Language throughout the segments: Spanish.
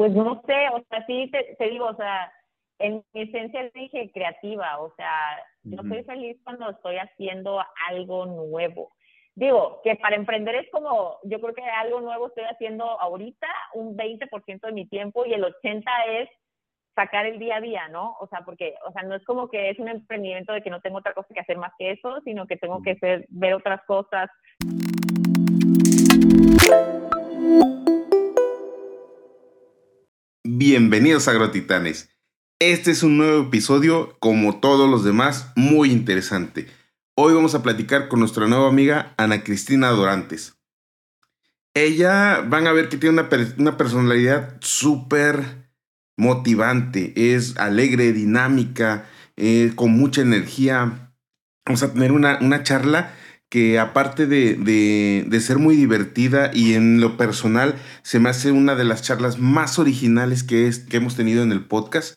Pues no sé, o sea, sí te, digo, o sea, en mi esencia dije creativa, o sea, yo soy feliz cuando estoy haciendo algo nuevo. Digo, que para emprender es como, yo creo que algo nuevo estoy haciendo ahorita, un 20% de mi tiempo y el 80% es sacar el día a día, ¿no? O sea, porque, o sea, no es como que es un emprendimiento de que no tengo otra cosa que hacer más que eso, sino que tengo que hacer, ver otras cosas. Bienvenidos a Agrotitanes. Este es un nuevo episodio, como todos los demás, muy interesante. Hoy vamos a platicar con nuestra nueva amiga Ana Cristina Dorantes. Ella, van a ver que tiene una, personalidad súper motivante, es alegre, dinámica, eh, con mucha energía. Vamos a tener una, una charla que aparte de, ser muy divertida y en lo personal se me hace una de las charlas más originales que, es, que hemos tenido en el podcast.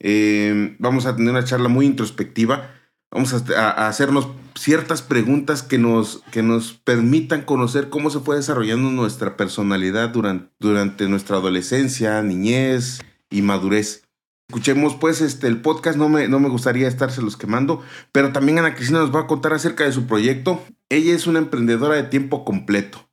Eh, vamos a tener una charla muy introspectiva. Vamos a, hacernos ciertas preguntas que nos, que nos permitan conocer cómo se fue desarrollando nuestra personalidad durante, durante nuestra adolescencia, niñez y madurez. Escuchemos pues este, el podcast, no me, no me gustaría estárselos quemando, pero también Ana Cristina nos va a contar acerca de su proyecto. Ella es una emprendedora de tiempo completo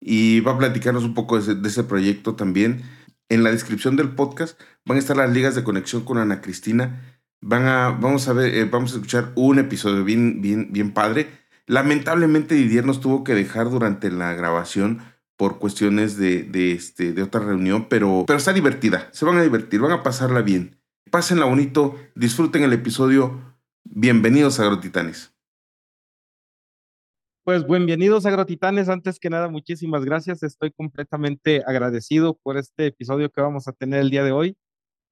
y va a platicarnos un poco de ese, proyecto también. En la descripción del podcast van a estar las ligas de conexión con Ana Cristina. Van a, vamos a ver, eh, vamos a escuchar un episodio bien, bien, bien padre. Lamentablemente Didier nos tuvo que dejar durante la grabación por cuestiones de, de, este, de otra reunión, pero, pero está divertida. Se van a divertir, van a pasarla bien. Pásenla bonito, disfruten el episodio. Bienvenidos a Agrotitanes. Pues bienvenidos a Agrotitanes. Antes que nada, muchísimas gracias. Estoy completamente agradecido por este episodio que vamos a tener el día de hoy.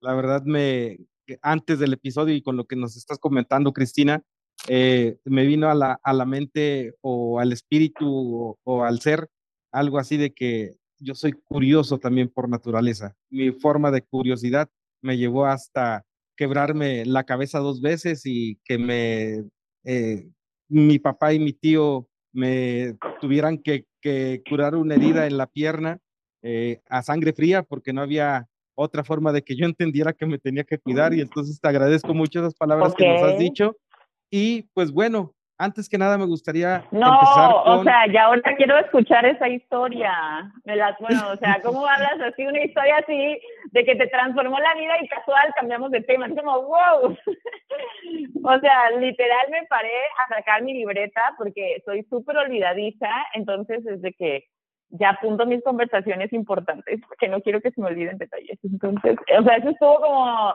La verdad, me antes del episodio y con lo que nos estás comentando, Cristina, eh, me vino a la, a la mente o al espíritu o al ser algo así de que yo soy curioso también por naturaleza. Mi forma de curiosidad me llevó hasta quebrarme la cabeza dos veces y que me, eh, mi papá y mi tío me tuvieran que, curar una herida en la pierna eh, a sangre fría porque no había otra forma de que yo entendiera que me tenía que cuidar y entonces te agradezco mucho esas palabras que nos has dicho. Y pues bueno, antes que nada me gustaría no, empezar con... o sea, ya ahora quiero escuchar esa historia. Me las, bueno, o sea, ¿cómo hablas así una historia así de que te transformó la vida y casual cambiamos de tema? Es como, wow. o sea, literal me paré a sacar mi libreta porque soy súper olvidadiza, entonces es de que ya apunto mis conversaciones importantes porque no quiero que se me olviden detalles. Entonces, o sea, eso estuvo como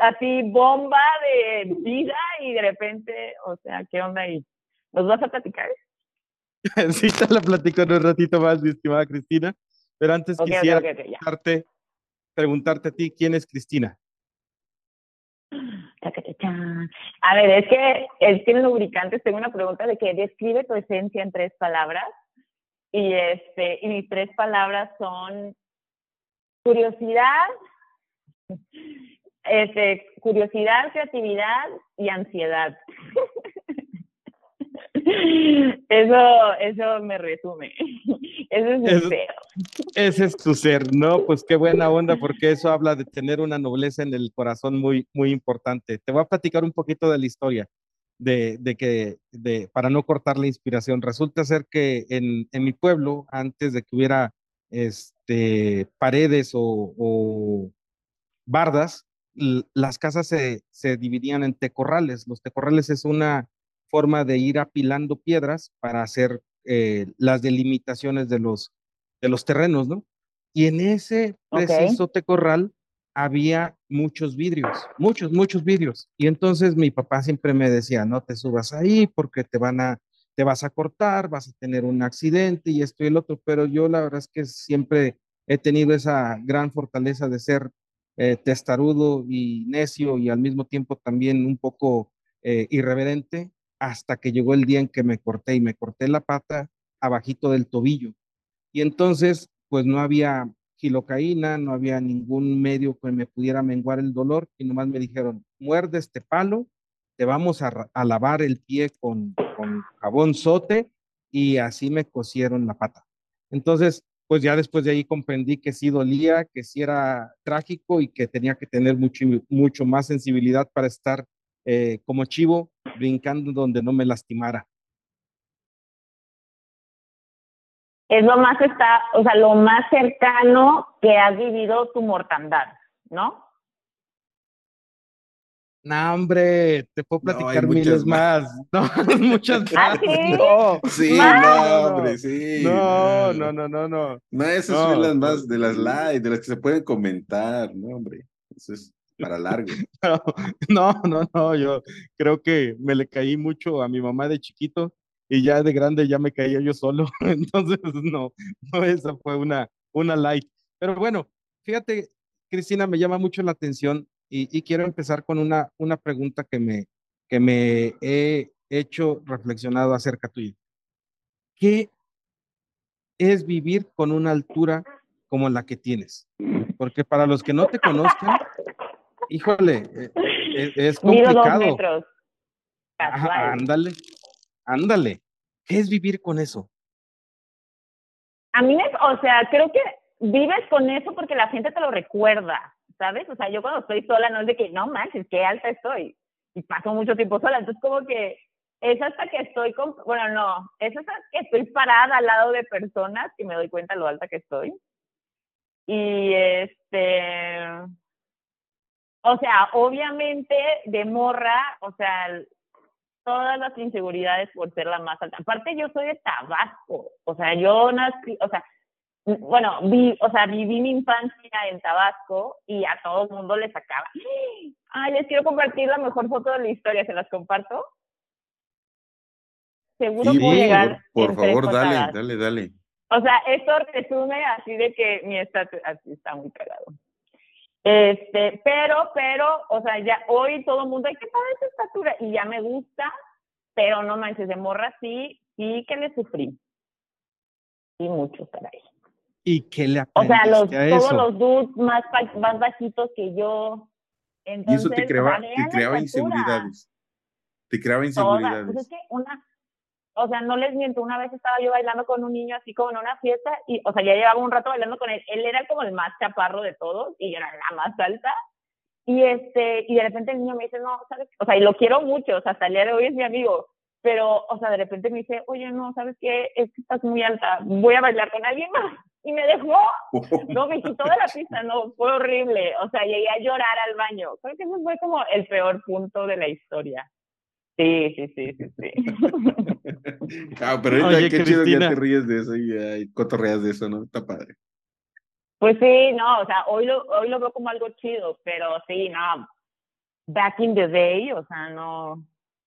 así bomba de vida y de repente, o sea, ¿qué onda ahí? ¿Nos vas a platicar? sí, te la platico en un ratito más, mi estimada Cristina, pero antes quisiera preguntarte, a ti, ¿quién es Cristina? A ver, es que él tiene lubricantes. Tengo una pregunta de que describe tu esencia en tres palabras. Y, este, y mis tres palabras son curiosidad, este, curiosidad, creatividad y ansiedad. Eso, eso me resume. Ese es mi ser. Ese es tu ser, ¿no? Pues qué buena onda, porque eso habla de tener una nobleza en el corazón muy, muy importante. Te voy a platicar un poquito de la historia, de, de que, de, para no cortar la inspiración. Resulta ser que en, en mi pueblo, antes de que hubiera este, paredes o, o bardas, las casas se, dividían en tecorrales. Los tecorrales es una forma de ir apilando piedras para hacer eh, las delimitaciones de los, de los terrenos, ¿no? Y en ese preciso tecorral había muchos vidrios, muchos, muchos vidrios. Y entonces mi papá siempre me decía, no te subas ahí porque te van a, te vas a cortar, vas a tener un accidente y esto y el otro. Pero yo la verdad es que siempre he tenido esa gran fortaleza de ser eh, testarudo y necio y al mismo tiempo también un poco eh, irreverente hasta que llegó el día en que me corté y me corté la pata abajito del tobillo. Y entonces, pues no había gilocaína, no había ningún medio que me pudiera menguar el dolor y nomás me dijeron, muerde este palo, te vamos a, lavar el pie con, con jabón sote y así me cosieron la pata. Entonces, pues ya después de ahí comprendí que sí dolía, que sí era trágico y que tenía que tener mucho, mucho más sensibilidad para estar eh, como chivo brincando donde no me lastimara. Es lo más está, o sea, lo más cercano que has vivido tu mortandad, ¿no? No, hombre, te puedo platicar miles más. No, muchas ¿Ah, más. sí? No, sí, no, hombre, sí. No, no, no, no, no. No, esas No, son las más de las live, de las que se pueden comentar, no, hombre. Eso es para largo. No, no, no, yo creo que me le caí mucho a mi mamá de chiquito y ya de grande ya me caía yo solo. Entonces, no, no, esa fue una, una light. Pero bueno, fíjate, Cristina, me llama mucho la atención y, y quiero empezar con una, una pregunta que me, que me he hecho reflexionado acerca tuyo. ¿Qué es vivir con una altura como la que tienes? Porque para los que no te conozcan, híjole, eh, eh, es dos complicado. Ajá, Casual. ándale, ándale. ¿Qué es vivir con eso? A mí me, o sea, creo que vives con eso porque la gente te lo recuerda, ¿sabes? O sea, yo cuando estoy sola no es de que, no manches, qué alta estoy. Y paso mucho tiempo sola, entonces como que es hasta que estoy, con, bueno, no, es hasta que estoy parada al lado de personas que me doy cuenta lo alta que estoy. Y este, o sea, obviamente de morra, o sea, todas las inseguridades por ser la más alta. Aparte yo soy de Tabasco, o sea, yo nací, o sea, bueno, vi, o sea, viví mi infancia en Tabasco y a todo el mundo le sacaba. Ay, les quiero compartir la mejor foto de la historia, ¿se las comparto? Seguro Sí, puedo llegar por favor, dale, dale, dale. O sea, esto resume así de que mi estatus, así está muy cagado. Este, pero, pero, o sea, ya hoy todo el mundo, ay, qué padre esa estatura, y ya me gusta, pero no manches, de morra sí, sí que le sufrí. Y mucho, caray. ¿Y qué le O sea, los, todos los dudes más, más bajitos que yo. Y Entonces, eso te creaba, te creaba inseguridades. Te creaba inseguridades. Pues es que una, o sea, no les miento, una vez estaba yo bailando con un niño así como en una fiesta y, o sea, ya llevaba un rato bailando con él. Él era como el más chaparro de todos y yo era la más alta. Y este, y de repente el niño me dice, no, ¿sabes? O sea, y lo quiero mucho, o sea, hasta el día de hoy es mi amigo. Pero, o sea, de repente me dice, oye, no, ¿sabes qué? Es que estás muy alta, voy a bailar con alguien más. Y me dejó, no, me quitó de la pista, no, fue horrible. O sea, llegué a llorar al baño. Creo que ese fue como el peor punto de la historia. Sí, sí, sí, sí, sí. Ah, pero ahorita Oye, qué chido que ya te ríes de eso y ay, cotorreas de eso, ¿no? Está padre. Pues sí, no, o sea, hoy lo, hoy lo veo como algo chido, pero sí, no, back in the day, o sea, no,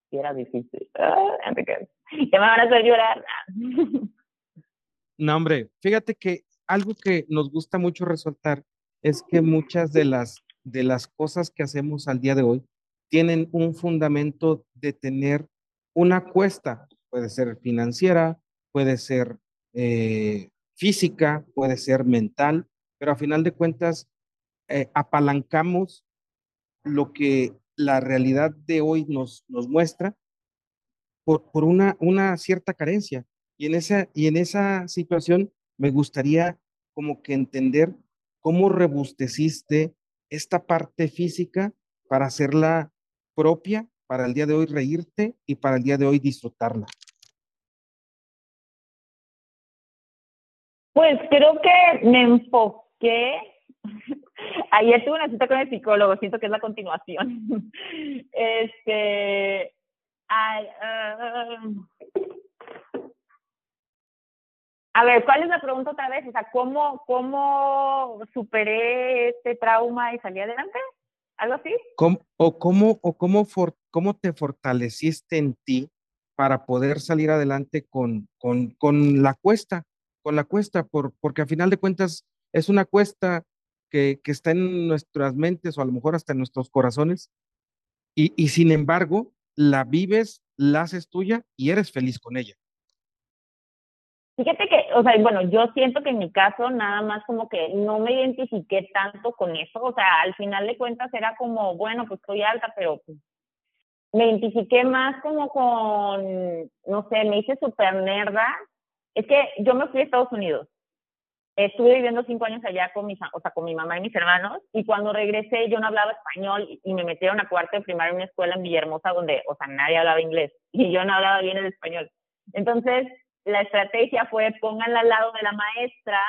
sí era difícil. Ah, ya me van a hacer llorar. No, hombre, fíjate que algo que nos gusta mucho resaltar es que muchas de las, de las cosas que hacemos al día de hoy tienen un fundamento de tener una cuesta, puede ser financiera, puede ser eh, física, puede ser mental, pero a final de cuentas eh, apalancamos lo que la realidad de hoy nos, nos muestra por, por una, una cierta carencia. Y en, esa, y en esa situación me gustaría como que entender cómo rebusteciste esta parte física para hacerla propia, para el día de hoy reírte y para el día de hoy disfrutarla. Pues creo que me enfoqué. Ayer tuve una cita con el psicólogo, siento que es la continuación. Este. ay, ah, a ver, ¿cuál es la pregunta otra vez? O sea, ¿cómo, cómo superé este trauma y salí adelante? ¿Algo así? ¿Cómo, o cómo, o cómo, for- cómo te fortaleciste en ti para poder salir adelante con, con, con la cuesta, con la cuesta, por, porque a final de cuentas es una cuesta que, que está en nuestras mentes o a lo mejor hasta en nuestros corazones y, y sin embargo la vives, la haces tuya y eres feliz con ella. Fíjate que, o sea, bueno, yo siento que en mi caso nada más como que no me identifiqué tanto con eso, o sea, al final de cuentas era como, bueno, pues soy alta, pero pues, me identifiqué más como con, no sé, me hice súper nerda. Es que yo me fui a Estados Unidos estuve viviendo cinco años allá con mi, o sea, con mi mamá y mis hermanos, y cuando regresé yo no hablaba español y me metieron a cuarto de primaria en una escuela en Villahermosa donde, o sea, nadie hablaba inglés y yo no hablaba bien el español. Entonces, la estrategia fue pónganla al lado de la maestra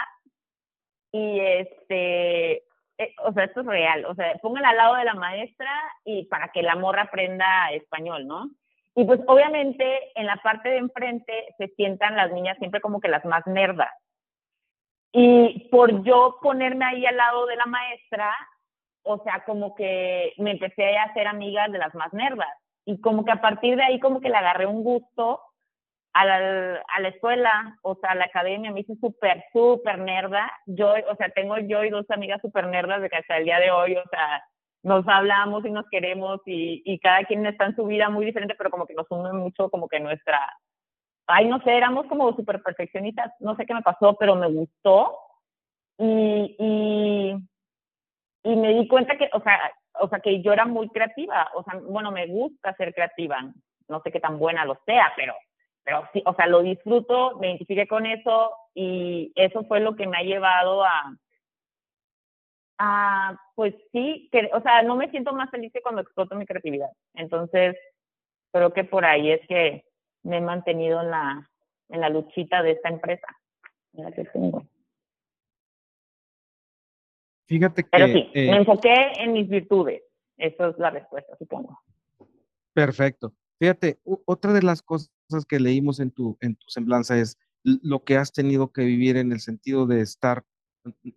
y este, eh, o sea, esto es real, o sea, pónganla al lado de la maestra y para que la morra aprenda español, ¿no? Y pues obviamente en la parte de enfrente se sientan las niñas siempre como que las más nerdas. Y por yo ponerme ahí al lado de la maestra, o sea, como que me empecé a hacer amiga de las más nerdas. Y como que a partir de ahí como que le agarré un gusto a la, a la escuela, o sea, a la academia, me hice súper, súper nerda. Yo, o sea, tengo yo y dos amigas súper nerdas de que hasta el día de hoy, o sea, nos hablamos y nos queremos y, y cada quien está en su vida muy diferente, pero como que nos une mucho como que nuestra, ay, no sé, éramos como súper perfeccionistas, no sé qué me pasó, pero me gustó y, y, y, me di cuenta que, o sea, o sea, que yo era muy creativa, o sea, bueno, me gusta ser creativa, no sé qué tan buena lo sea, pero, pero sí, o sea, lo disfruto, me identifiqué con eso y eso fue lo que me ha llevado a, a pues sí, que, o sea, no me siento más feliz que cuando exploto mi creatividad, entonces creo que por ahí es que me he mantenido en la, en la luchita de esta empresa, en la que tengo. Fíjate que... Pero sí, me eh, enfoqué en mis virtudes. Esa es la respuesta, supongo. Perfecto. Fíjate, otra de las cosas que leímos en tu, en tu semblanza es lo que has tenido que vivir en el sentido de estar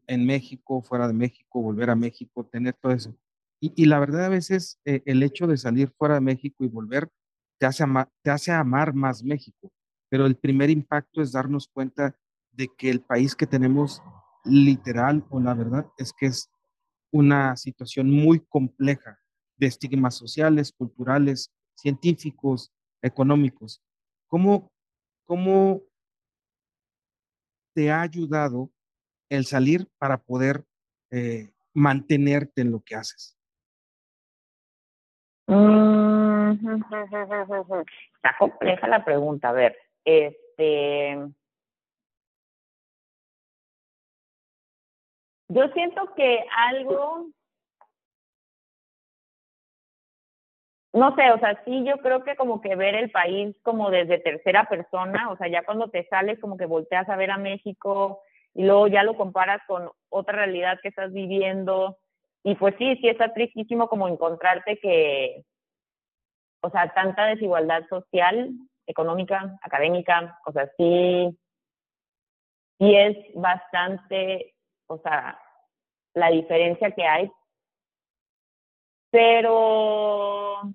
en México, fuera de México, volver a México, tener todo eso. Y, y la verdad a veces eh, el hecho de salir fuera de México y volver te hace, te hace amar más México, pero el primer impacto es darnos cuenta de que el país que tenemos literal o la verdad es que es una situación muy compleja de estigmas sociales, culturales, científicos, económicos. ¿Cómo, cómo te ha ayudado el salir para poder eh, mantenerte en lo que haces? Mm, está compleja la pregunta. A ver, este. Yo siento que algo. No sé, o sea, sí, yo creo que como que ver el país como desde tercera persona, o sea, ya cuando te sales como que volteas a ver a México y luego ya lo comparas con otra realidad que estás viviendo y pues sí, sí está tristísimo como encontrarte que, o sea, tanta desigualdad social, económica, académica, o sea, sí, sí es bastante, o sea, la diferencia que hay. Pero,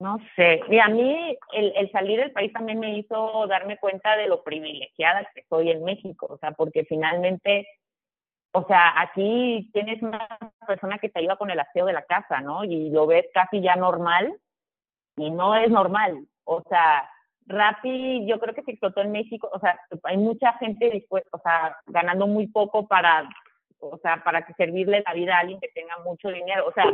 no sé, y a mí el, el, salir del país también me hizo darme cuenta de lo privilegiada que soy en México, o sea, porque finalmente o sea, aquí tienes una persona que te ayuda con el aseo de la casa, ¿no? Y lo ves casi ya normal y no es normal. O sea, Rappi yo creo que se explotó en México, o sea, hay mucha gente dispuesta, o sea, ganando muy poco para, o sea, para que servirle la vida a alguien que tenga mucho dinero. O sea,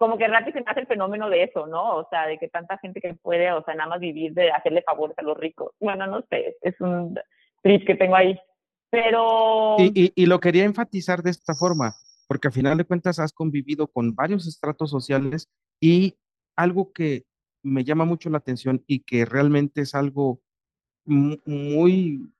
como que Rappi se hace el fenómeno de eso, ¿no? O sea, de que tanta gente que puede, o sea, nada más vivir de hacerle favores a los ricos. Bueno, no sé, es un trip que tengo ahí. Pero... Y, y, lo quería enfatizar de esta forma, porque al final de cuentas has convivido con varios estratos sociales y algo que me llama mucho la atención y que realmente es algo muy,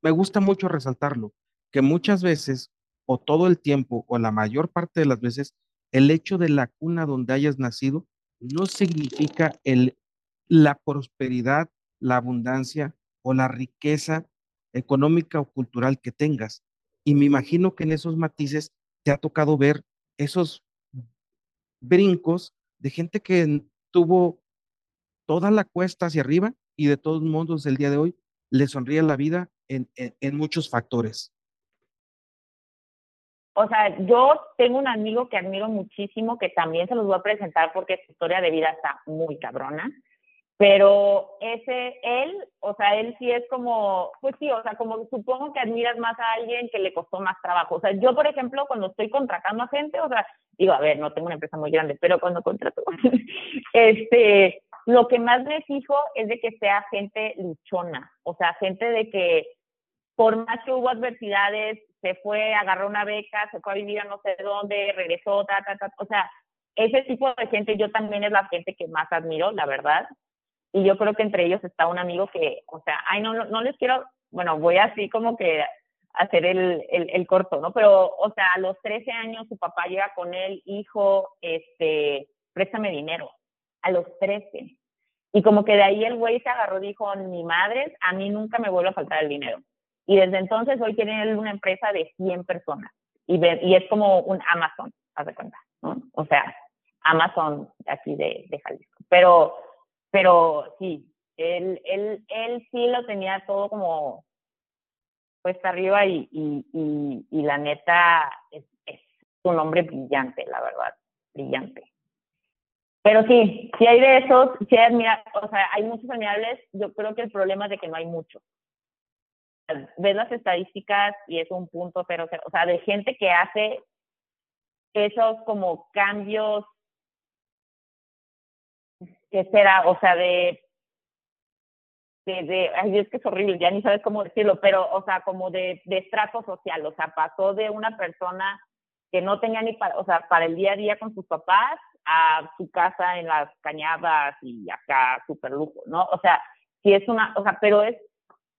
me gusta mucho resaltarlo, que muchas veces o todo el tiempo o la mayor parte de las veces, el hecho de la cuna donde hayas nacido no significa la prosperidad, la abundancia o la riqueza económica o cultural que tengas. Y me imagino que en esos matices te ha tocado ver esos brincos de gente que tuvo toda la cuesta hacia arriba y de todos modos el día de hoy le sonríe la vida en, muchos factores. O sea, yo tengo un amigo que admiro muchísimo, que también se los voy a presentar porque su historia de vida está muy cabrona. Pero ese, él, o sea, él sí es como, pues sí, o sea, como supongo que admiras más a alguien que le costó más trabajo. O sea, yo, por ejemplo, cuando estoy contratando a gente, o sea, digo, a ver, no tengo una empresa muy grande, pero cuando contrato, este, lo que más me fijo es de que sea gente luchona, o sea, gente de que, por más que hubo adversidades, se fue, agarró una beca, se fue a vivir a no sé dónde, regresó, ta, ta, ta. O sea, ese tipo de gente yo también es la gente que más admiro, la verdad. Y yo creo que entre ellos está un amigo que, o sea, ay, no, no, les quiero, bueno, voy así como que hacer el, el, corto, ¿no? Pero, o sea, a los 13 años su papá llega con él, hijo, este, préstame dinero. A los 13. Y como que de ahí el güey se agarró dijo, mi madre, a mí nunca me vuelve a faltar el dinero. Y desde entonces hoy tiene una empresa de 100 personas. Y, y es como un Amazon, haz de cuenta, ¿no? O sea, Amazon aquí de, de Jalisco. Pero, pero sí, él, él, él sí lo tenía todo como puesta arriba y, y, y, la neta es, un hombre brillante, la verdad, brillante. Pero sí, si hay de esos, sí hay, o sea, hay muchos admirables, yo creo que el problema es de que no hay muchos. Ves las estadísticas y es un punto cero, cero, o sea, de gente que hace esos como cambios que será, o sea, de, de, ay, es que es horrible, ya ni sabes cómo decirlo, pero, o sea, como de, de estrato social, o sea, pasó de una persona que no tenía ni para, o sea, para el día a día con sus papás a su casa en las cañadas y acá súper lujo, ¿no? O sea, sí es una, o sea, pero es,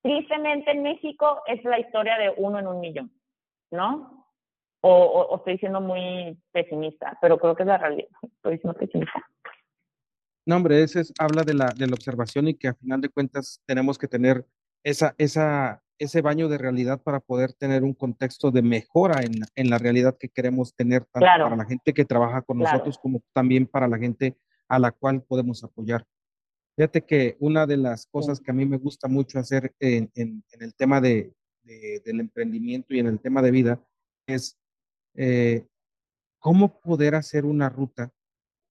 tristemente en México es la historia de uno en un millón, ¿no? O, o, o estoy siendo muy pesimista, pero creo que es la realidad, estoy siendo pesimista. No, hombre, ese es, habla de la, de la observación y que a final de cuentas tenemos que tener esa, esa, ese baño de realidad para poder tener un contexto de mejora en, en la realidad que queremos tener, tanto para la gente que trabaja con nosotros como también para la gente a la cual podemos apoyar. Fíjate que una de las cosas que a mí me gusta mucho hacer en, en, el tema de, del emprendimiento y en el tema de vida es eh, cómo poder hacer una ruta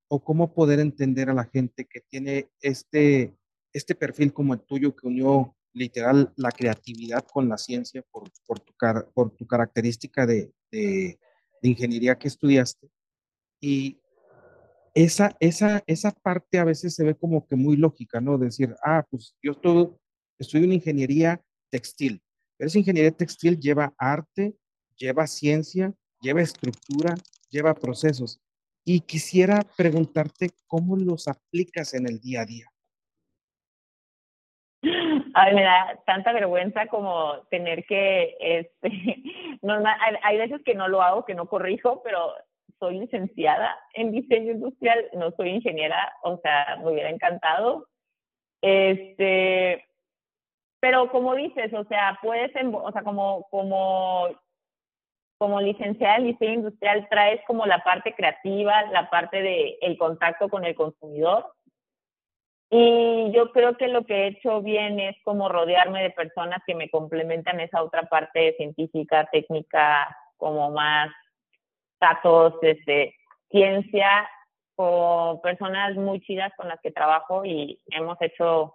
o cómo poder entender a la gente que tiene este, este perfil como el tuyo que unió literal la creatividad con la ciencia por, por, tu, por tu característica de, de, ingeniería que estudiaste. Y esa, esa, esa parte a veces se ve como que muy lógica, ¿no? Decir, ah, pues yo estoy, estudio una ingeniería textil, pero esa ingeniería textil lleva arte, lleva ciencia, lleva estructura, lleva procesos y quisiera preguntarte cómo los aplicas en el día a día. Ay, me da tanta vergüenza como tener que, este, normal, hay veces que no lo hago, que no corrijo, pero soy licenciada en diseño industrial, no soy ingeniera, o sea, me hubiera encantado. Este, pero como dices, o sea, puedes, o sea, como, como como licenciada en diseño industrial traes como la parte creativa, la parte de contacto con el consumidor. Y yo creo que lo que he hecho bien es como rodearme de personas que me complementan esa otra parte científica, técnica, como más datos, este, ciencia, o personas muy chidas con las que trabajo y hemos hecho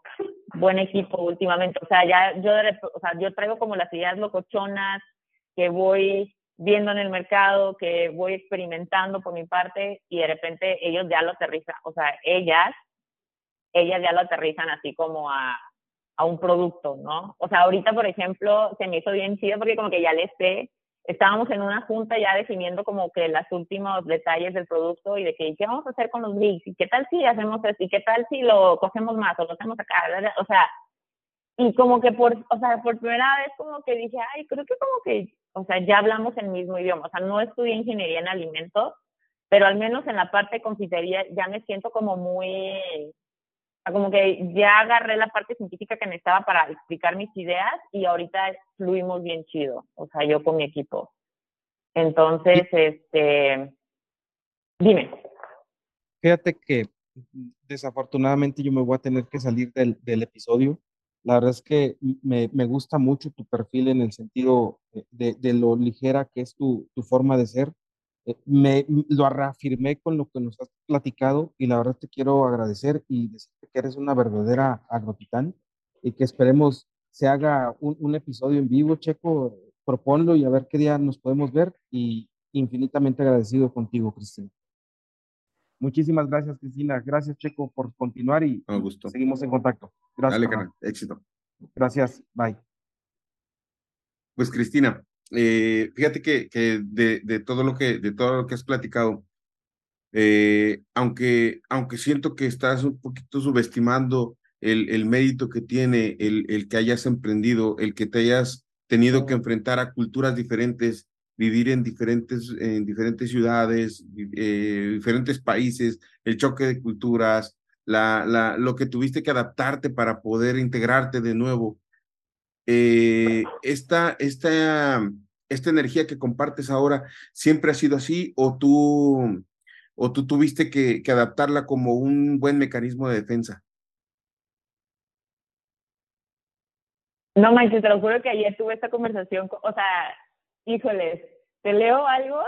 buen equipo últimamente. O sea, ya yo, o sea, yo traigo como las ideas locochonas que voy viendo en el mercado, que voy experimentando por mi parte y de repente ellos ya lo aterrizan, o sea, ellas, ellas ya lo aterrizan así como a, a un producto, ¿no? O sea, ahorita, por ejemplo, se me hizo bien chido porque como que ya les sé, estábamos en una junta ya definiendo como que los últimos detalles del producto y de que, ¿qué vamos a hacer con los bricks? ¿Y qué tal si hacemos esto? ¿Y qué tal si lo cogemos más o lo hacemos acá? O sea, y como que por, o sea, por primera vez como que dije, ay, creo que como que o sea, ya hablamos el mismo idioma. O sea, no estudié ingeniería en alimentos, pero al menos en la parte de confitería ya me siento como muy, como que ya agarré la parte científica que necesitaba para explicar mis ideas y ahorita fluimos bien chido, o sea, yo con mi equipo. Entonces, este, dime. Fíjate que desafortunadamente yo me voy a tener que salir del, del episodio. La verdad es que me, me, gusta mucho tu perfil en el sentido de, de lo ligera que es tu, tu forma de ser. Eh, me lo reafirmé con lo que nos has platicado y la verdad te quiero agradecer y decirte que eres una verdadera agrotitán y que esperemos se haga un, un episodio en vivo, Checo, proponlo y a ver qué día nos podemos ver y infinitamente agradecido contigo, Cristina. Muchísimas gracias, Cristina. Gracias, Checo, por continuar y seguimos en contacto. Gracias. Dale, canal. Éxito. Gracias. Bye. Pues Cristina, eh, fíjate que, que de, de, todo lo que, de todo lo que has platicado, eh, aunque, aunque siento que estás un poquito subestimando el, el mérito que tiene el, el que hayas emprendido, el que te hayas tenido que enfrentar a culturas diferentes, vivir en diferentes, en diferentes ciudades, eh, diferentes países, el choque de culturas, la, la, lo que tuviste que adaptarte para poder integrarte de nuevo. Eh, esta, esta, esta energía que compartes ahora, ¿siempre ha sido así o tú, o tú tuviste que, que adaptarla como un buen mecanismo de defensa? No manches, te lo juro que ayer tuve esta conversación, o sea, híjoles, ¿te leo algo?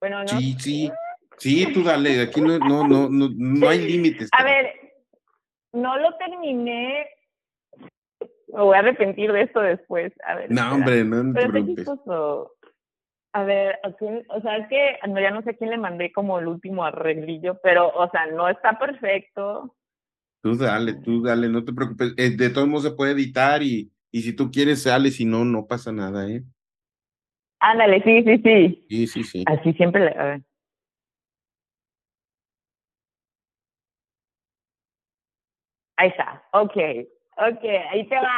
Bueno, no. Sí, sí, sí, tú dale, aquí no, no, no, no, no hay límites. A ver, no lo terminé, me voy a arrepentir de esto después. A ver, no, espera. hombre, no, no te Pero preocupes. A ver, ¿a quién- o sea, es que no, ya no sé a quién le mandé como el último arreglillo, pero, o sea, no está perfecto. Tú dale, tú dale, no te preocupes. Eh, de todos modos se puede editar y, y si tú quieres sale, si no, no pasa nada, ¿eh? Ándale, sí, sí, sí. Sí, sí, sí. Así siempre le. A ver. Ahí está. Ok. Ok, ahí te va.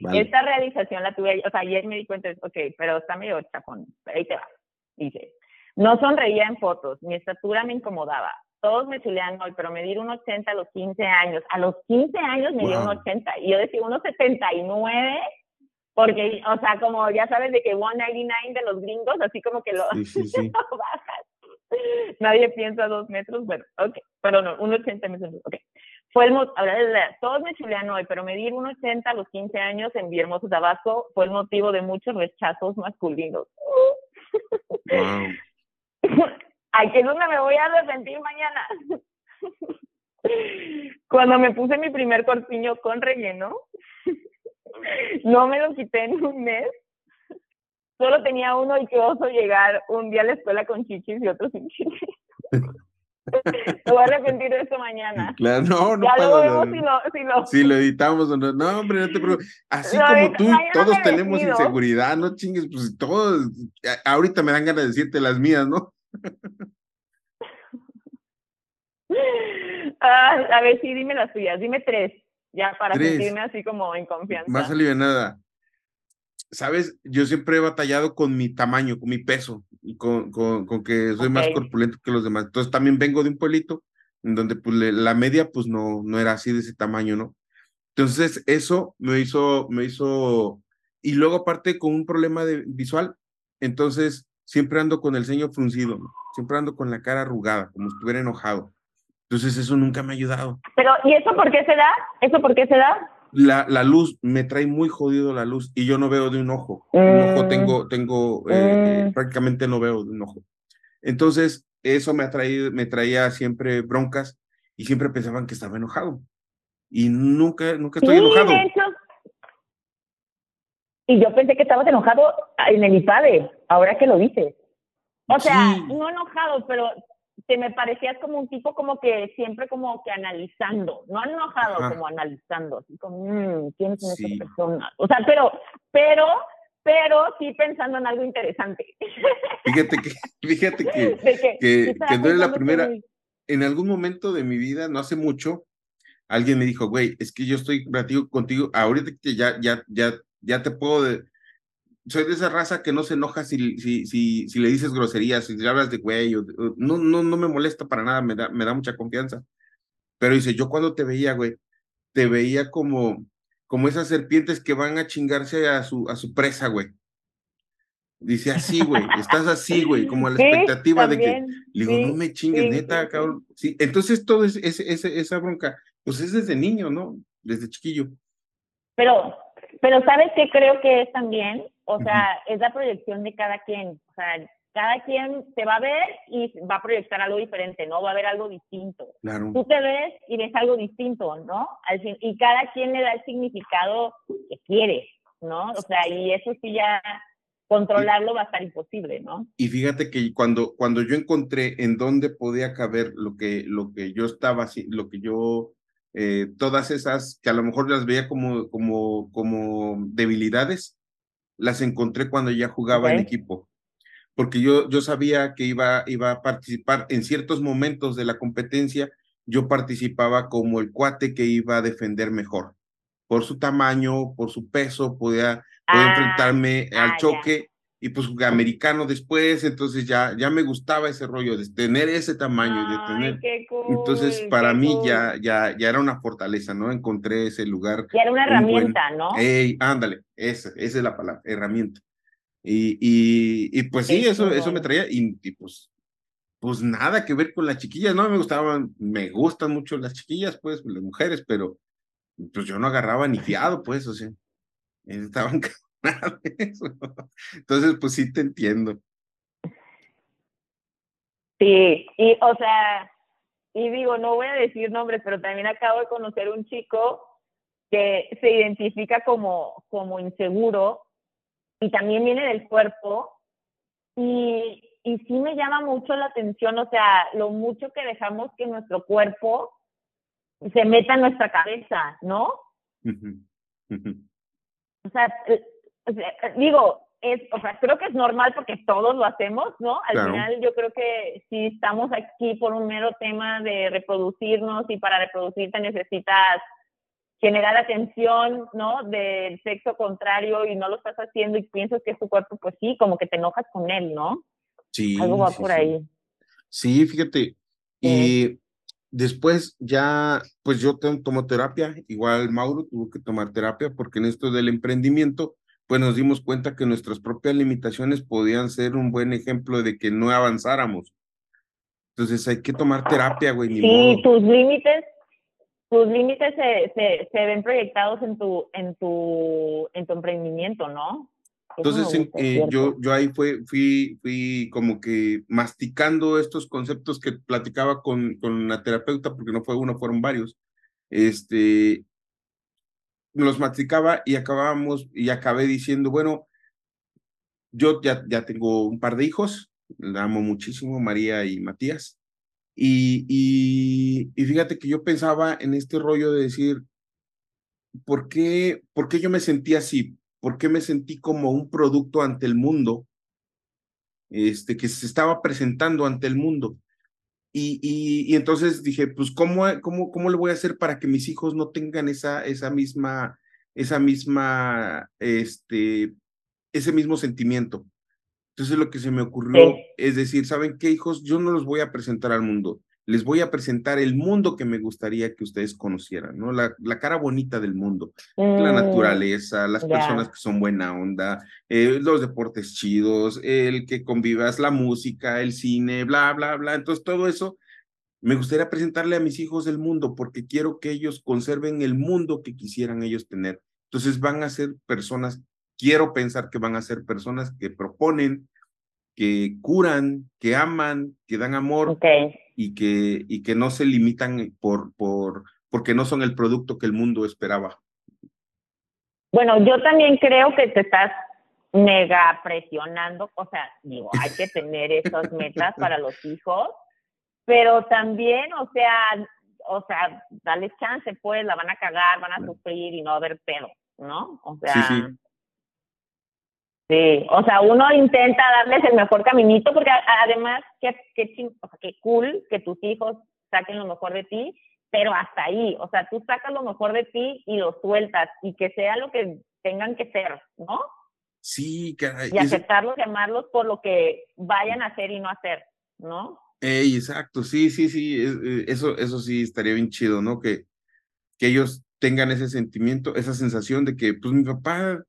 Vale. Esta realización la tuve, o sea, ayer me di cuenta, ok, pero está medio chapón. Pero ahí te va. Dice: No sonreía en fotos, mi estatura me incomodaba. Todos me chulean hoy, pero medir un 80 a los 15 años. A los 15 años medí un Wow. 80 y yo decía unos 79 porque, o sea, como ya sabes de que 199 de los gringos, así como que lo Sí, sí, sí. lo bajas. Nadie piensa dos metros, bueno, ok, pero no, un 80 metros, ok. Fue el todos me chulean hoy, pero medir un 80 a los 15 años en Villahermosa, Tabasco, fue el motivo de muchos rechazos masculinos. Wow. Ay, que es donde me voy a arrepentir mañana. Cuando me puse mi primer corpiño con relleno, no me lo quité en un mes. Solo tenía uno y qué oso llegar un día a la escuela con chichis y otro sin chichis. Me voy a arrepentir de esto mañana. Claro, no, no ya luego pasa vemos si lo, si lo... Si lo editamos o no. No, hombre, no te preocupes. Así No, como tú, todos tenemos decido. inseguridad, no chingues, pues todos. Ahorita me dan ganas de decirte las mías, ¿no? Ah, a ver, sí, dime las tuyas. Dime tres, ya para Tres. sentirme así como en confianza. Más alivianada. Sabes, yo siempre he batallado con mi tamaño, con mi peso, y con, con, con que soy más Ok. corpulento que los demás. Entonces también vengo de un pueblito en donde pues, le- la media pues no, no era así de ese tamaño, ¿no? Entonces eso me hizo, me hizo, y luego aparte con un problema de visual, entonces siempre ando con el ceño fruncido, ¿no? siempre ando con la cara arrugada, como si estuviera enojado. Entonces eso nunca me ha ayudado. Pero, ¿y eso por qué se da? ¿Eso por qué se da? La, la luz me trae muy jodido la luz y yo no veo de un ojo. Un ojo Mm. tengo, tengo, eh, eh, Mm. prácticamente no veo de un ojo. Entonces, eso me, ha traído, me traía siempre broncas y siempre pensaban que estaba enojado. Y nunca, nunca estoy Sí, enojado. de hecho. Y yo pensé que estabas enojado en el IPADE, ahora que lo dices. O sea, Sí. no enojado, pero te me parecías como un tipo como que siempre como que analizando, no enojado, Ajá. como analizando, así como, mmm, ¿quién es Sí. esta persona? O sea, pero, pero, pero sí pensando en algo interesante. Fíjate que, fíjate que que, que- ¿qué estará que no es la primera- en algún momento de mi vida, no hace mucho, alguien me dijo, güey, es que yo estoy platico contigo, ahorita que ya, ya, ya, ya te puedo, de- soy de esa raza que no se enoja si, si, si, si le dices groserías, si le hablas de güey, o- no, no, no me molesta para nada, me da, me da mucha confianza. Pero dice, yo cuando te veía, güey, te veía como, como esas serpientes que van a chingarse a su, a su presa, güey. Dice así, güey, estás así, güey, como a la expectativa de que, le digo, sí, no me chingues, sí, neta, sí, cabrón. Sí, entonces todo es, esa bronca, pues es desde niño, ¿no? Desde chiquillo. Pero, pero ¿sabes qué creo que es también? O sea, es la proyección de cada quien. O sea, cada quien te va a ver y va a proyectar algo diferente, ¿no? Va a ver algo distinto. Claro. Tú te ves y ves algo distinto, ¿no? Al fin- y cada quien le da el significado que quiere, ¿no? O sea, y eso sí ya controlarlo va a estar imposible, ¿no? Y fíjate que cuando, cuando yo encontré en dónde podía caber lo que, lo que yo estaba, lo que yo, eh, todas esas que a lo mejor las veía como, como, como debilidades, las encontré cuando ya jugaba en equipo, porque yo, yo sabía que iba, iba a participar en ciertos momentos de la competencia, yo participaba como el cuate que iba a defender mejor. Por su tamaño, por su peso, podía, ah, enfrentarme al ah, choque y pues jugué americano después, entonces ya, ya me gustaba ese rollo de tener ese tamaño, de tener. entonces para mí ya, ya, ya era una fortaleza, ¿no? Encontré ese lugar. Ya era una herramienta, ¿no? Ey, ándale, esa, esa es la palabra, herramienta. Y, y, y pues sí, eso, eso me traía, y, pues, pues nada que ver con las chiquillas, ¿no? Me gustaban, me gustan mucho las chiquillas, pues, las mujeres, pero pues yo no agarraba ni fiado, pues, o sea, estaban Entonces, pues sí te entiendo. Sí, y o sea, y digo, no voy a decir nombres, pero también acabo de conocer un chico que se identifica como, como inseguro y también viene del cuerpo y, y sí me llama mucho la atención, o sea, lo mucho que dejamos que nuestro cuerpo se meta en nuestra cabeza, ¿no? O sea, digo, es, o sea, creo que es normal porque todos lo hacemos, ¿no? Al final yo creo que si estamos aquí por un mero tema de reproducirnos y para reproducirte necesitas generar atención, ¿no? Del sexo contrario y no lo estás haciendo y piensas que es tu cuerpo, pues sí, como que te enojas con él, ¿no? Sí. Algo va por ahí. Sí, fíjate. Y después ya, pues yo tomo terapia, igual Mauro tuvo que tomar terapia porque en esto del emprendimiento, pues nos dimos cuenta que nuestras propias limitaciones podían ser un buen ejemplo de que no avanzáramos. Entonces hay que tomar terapia, güey. sí, tus límites, tus límites se, se, se, ven proyectados en tu, en tu, en tu emprendimiento, ¿no? Entonces eh, yo, yo ahí fue, fui, fui como que masticando estos conceptos que platicaba con, con la terapeuta, porque no fue uno, fueron varios. Este, los masticaba y acabábamos y acabé diciendo, bueno, yo ya, ya tengo un par de hijos, la amo muchísimo, María y Matías. Y, y, y, fíjate que yo pensaba en este rollo de decir, ¿por qué, ¿por qué yo me sentí así? ¿Por qué me sentí como un producto ante el mundo? Este, que se estaba presentando ante el mundo. Y, y, y, entonces dije, pues, ¿cómo, cómo, ¿cómo le voy a hacer para que mis hijos no tengan esa, esa misma, esa misma, este, ese mismo sentimiento? Entonces lo que se me ocurrió es decir, ¿saben qué, hijos? Yo no los voy a presentar al mundo, les voy a presentar el mundo que me gustaría que ustedes conocieran, ¿no? La, la cara bonita del mundo, la mm, naturaleza, las personas que son buena onda, eh, los deportes chidos, el que convivas, la música, el cine, bla, bla, bla. Entonces, todo eso me gustaría presentarle a mis hijos el mundo porque quiero que ellos conserven el mundo que quisieran ellos tener. Entonces, van a ser personas, quiero pensar que van a ser personas que proponen, que curan, que aman, que dan amor y, que, y que no se limitan por, por, porque no son el producto que el mundo esperaba. Bueno, yo también creo que te estás mega presionando, o sea, digo, hay que tener esas metas para los hijos, pero también, o sea, o sea, dale chance, pues, la van a cagar, van a sufrir y no va a haber pedo, ¿no? O sea, sí, sí. Sí, o sea, uno intenta darles el mejor caminito porque además, qué, qué, o sea, qué cool que tus hijos saquen lo mejor de ti, pero hasta ahí, o sea, tú sacas lo mejor de ti y lo sueltas y que sea lo que tengan que ser, ¿no? Sí, caray. Y aceptarlos y amarlos por lo que vayan a hacer y no hacer, ¿no? Ey, exacto, sí, sí, sí, eh, eso, eso sí estaría bien chido, ¿no? Que, que ellos tengan ese sentimiento, esa sensación de que, pues mi papá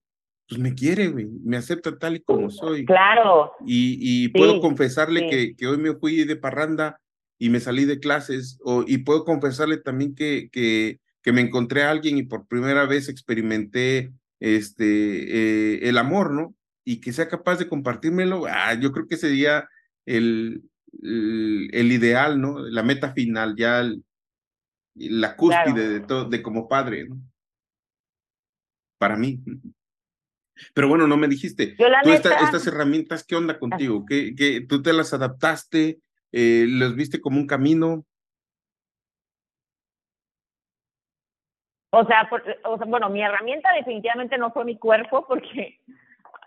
pues me quiere, güey, me acepta tal y como soy. Claro. Y, y puedo confesarle que, que hoy me fui de parranda y me salí de clases, o, y puedo confesarle también que, que, que me encontré a alguien y por primera vez experimenté este, eh, el amor, ¿no? Y que sea capaz de compartírmelo, ah, yo creo que sería el, el, ideal, ¿no? La meta final, ya la cúspide de todo, de como padre, ¿no? Para mí. Pero bueno, no me dijiste. Tú estas herramientas, ¿qué onda contigo? ¿Qué, qué, tú te las adaptaste? Eh, ¿Los viste como un camino? O sea, o sea, bueno, mi herramienta definitivamente no fue mi cuerpo porque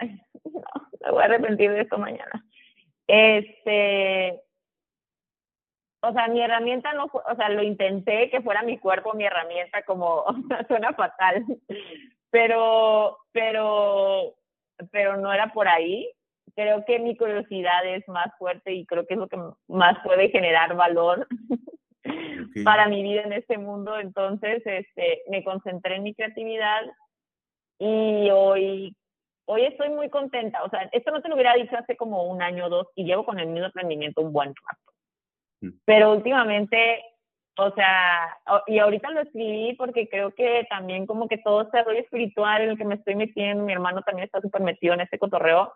no, me voy a arrepentir de esto mañana. Este, o sea, mi herramienta no fue, o sea, lo intenté que fuera mi cuerpo mi herramienta, como, o sea, suena fatal, pero, pero, pero no era por ahí. Creo que mi curiosidad es más fuerte y creo que es lo que más puede generar valor para mi vida en este mundo. Entonces, este, me concentré en mi creatividad y hoy, hoy estoy muy contenta. O sea, esto no te lo hubiera dicho hace como un año o dos y llevo con el mismo emprendimiento un buen rato. Mm. Pero últimamente, o sea, y ahorita lo escribí porque creo que también como que todo este rollo espiritual en el que me estoy metiendo, mi hermano también está súper metido en este cotorreo.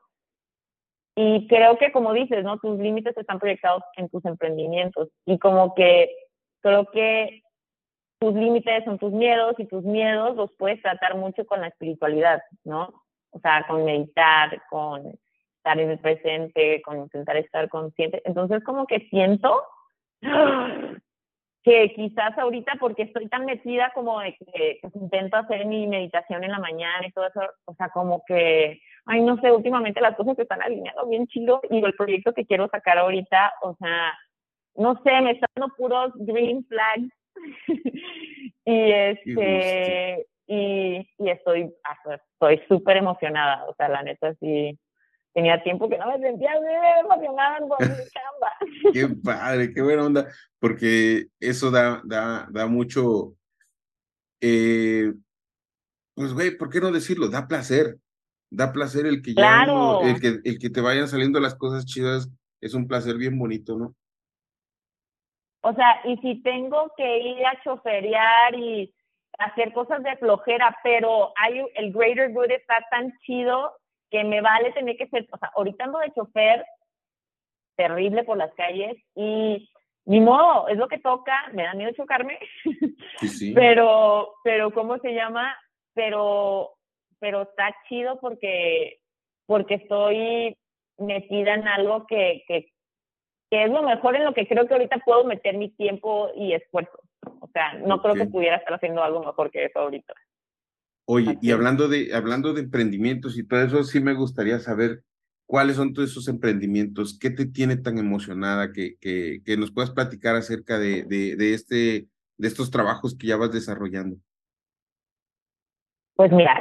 Y creo que como dices, ¿no? Tus límites están proyectados en tus emprendimientos. Y como que creo que tus límites son tus miedos y tus miedos los puedes tratar mucho con la espiritualidad, ¿no? O sea, con meditar, con estar en el presente, con intentar estar consciente. Entonces, como que siento que quizás ahorita, porque estoy tan metida como de que, intento hacer mi meditación en la mañana y todo eso, o sea, como que, ay, no sé, últimamente las cosas se están alineando bien chido y el proyecto que quiero sacar ahorita, o sea, no sé, me están dando puros green flags y este, y, y estoy, ah, estoy súper emocionada, o sea, la neta sí, tenía tiempo que no me sentía emocionada por mi chamba. qué padre, qué buena onda, porque eso da, da, da mucho, eh, pues güey, ¿por qué no decirlo? Da placer, da placer el que ya, el, que, el que te vayan saliendo las cosas chidas, es un placer bien bonito, ¿no? O sea, y si tengo que ir a choferear y hacer cosas de flojera, pero hay el greater good está tan chido que me vale tener que ser, o sea, ahorita ando de chofer terrible por las calles y ni modo, es lo que toca, me da miedo chocarme, sí, sí. pero, pero, ¿cómo se llama? Pero, pero está chido porque, porque estoy metida en algo que, que, que es lo mejor en lo que creo que ahorita puedo meter mi tiempo y esfuerzo. O sea, no creo que pudiera estar haciendo algo mejor que eso ahorita. Oye, y hablando de, hablando de emprendimientos y todo eso, sí me gustaría saber cuáles son todos esos emprendimientos, qué te tiene tan emocionada, que, que, que nos puedas platicar acerca de, de, de, este, de estos trabajos que ya vas desarrollando. Pues mira,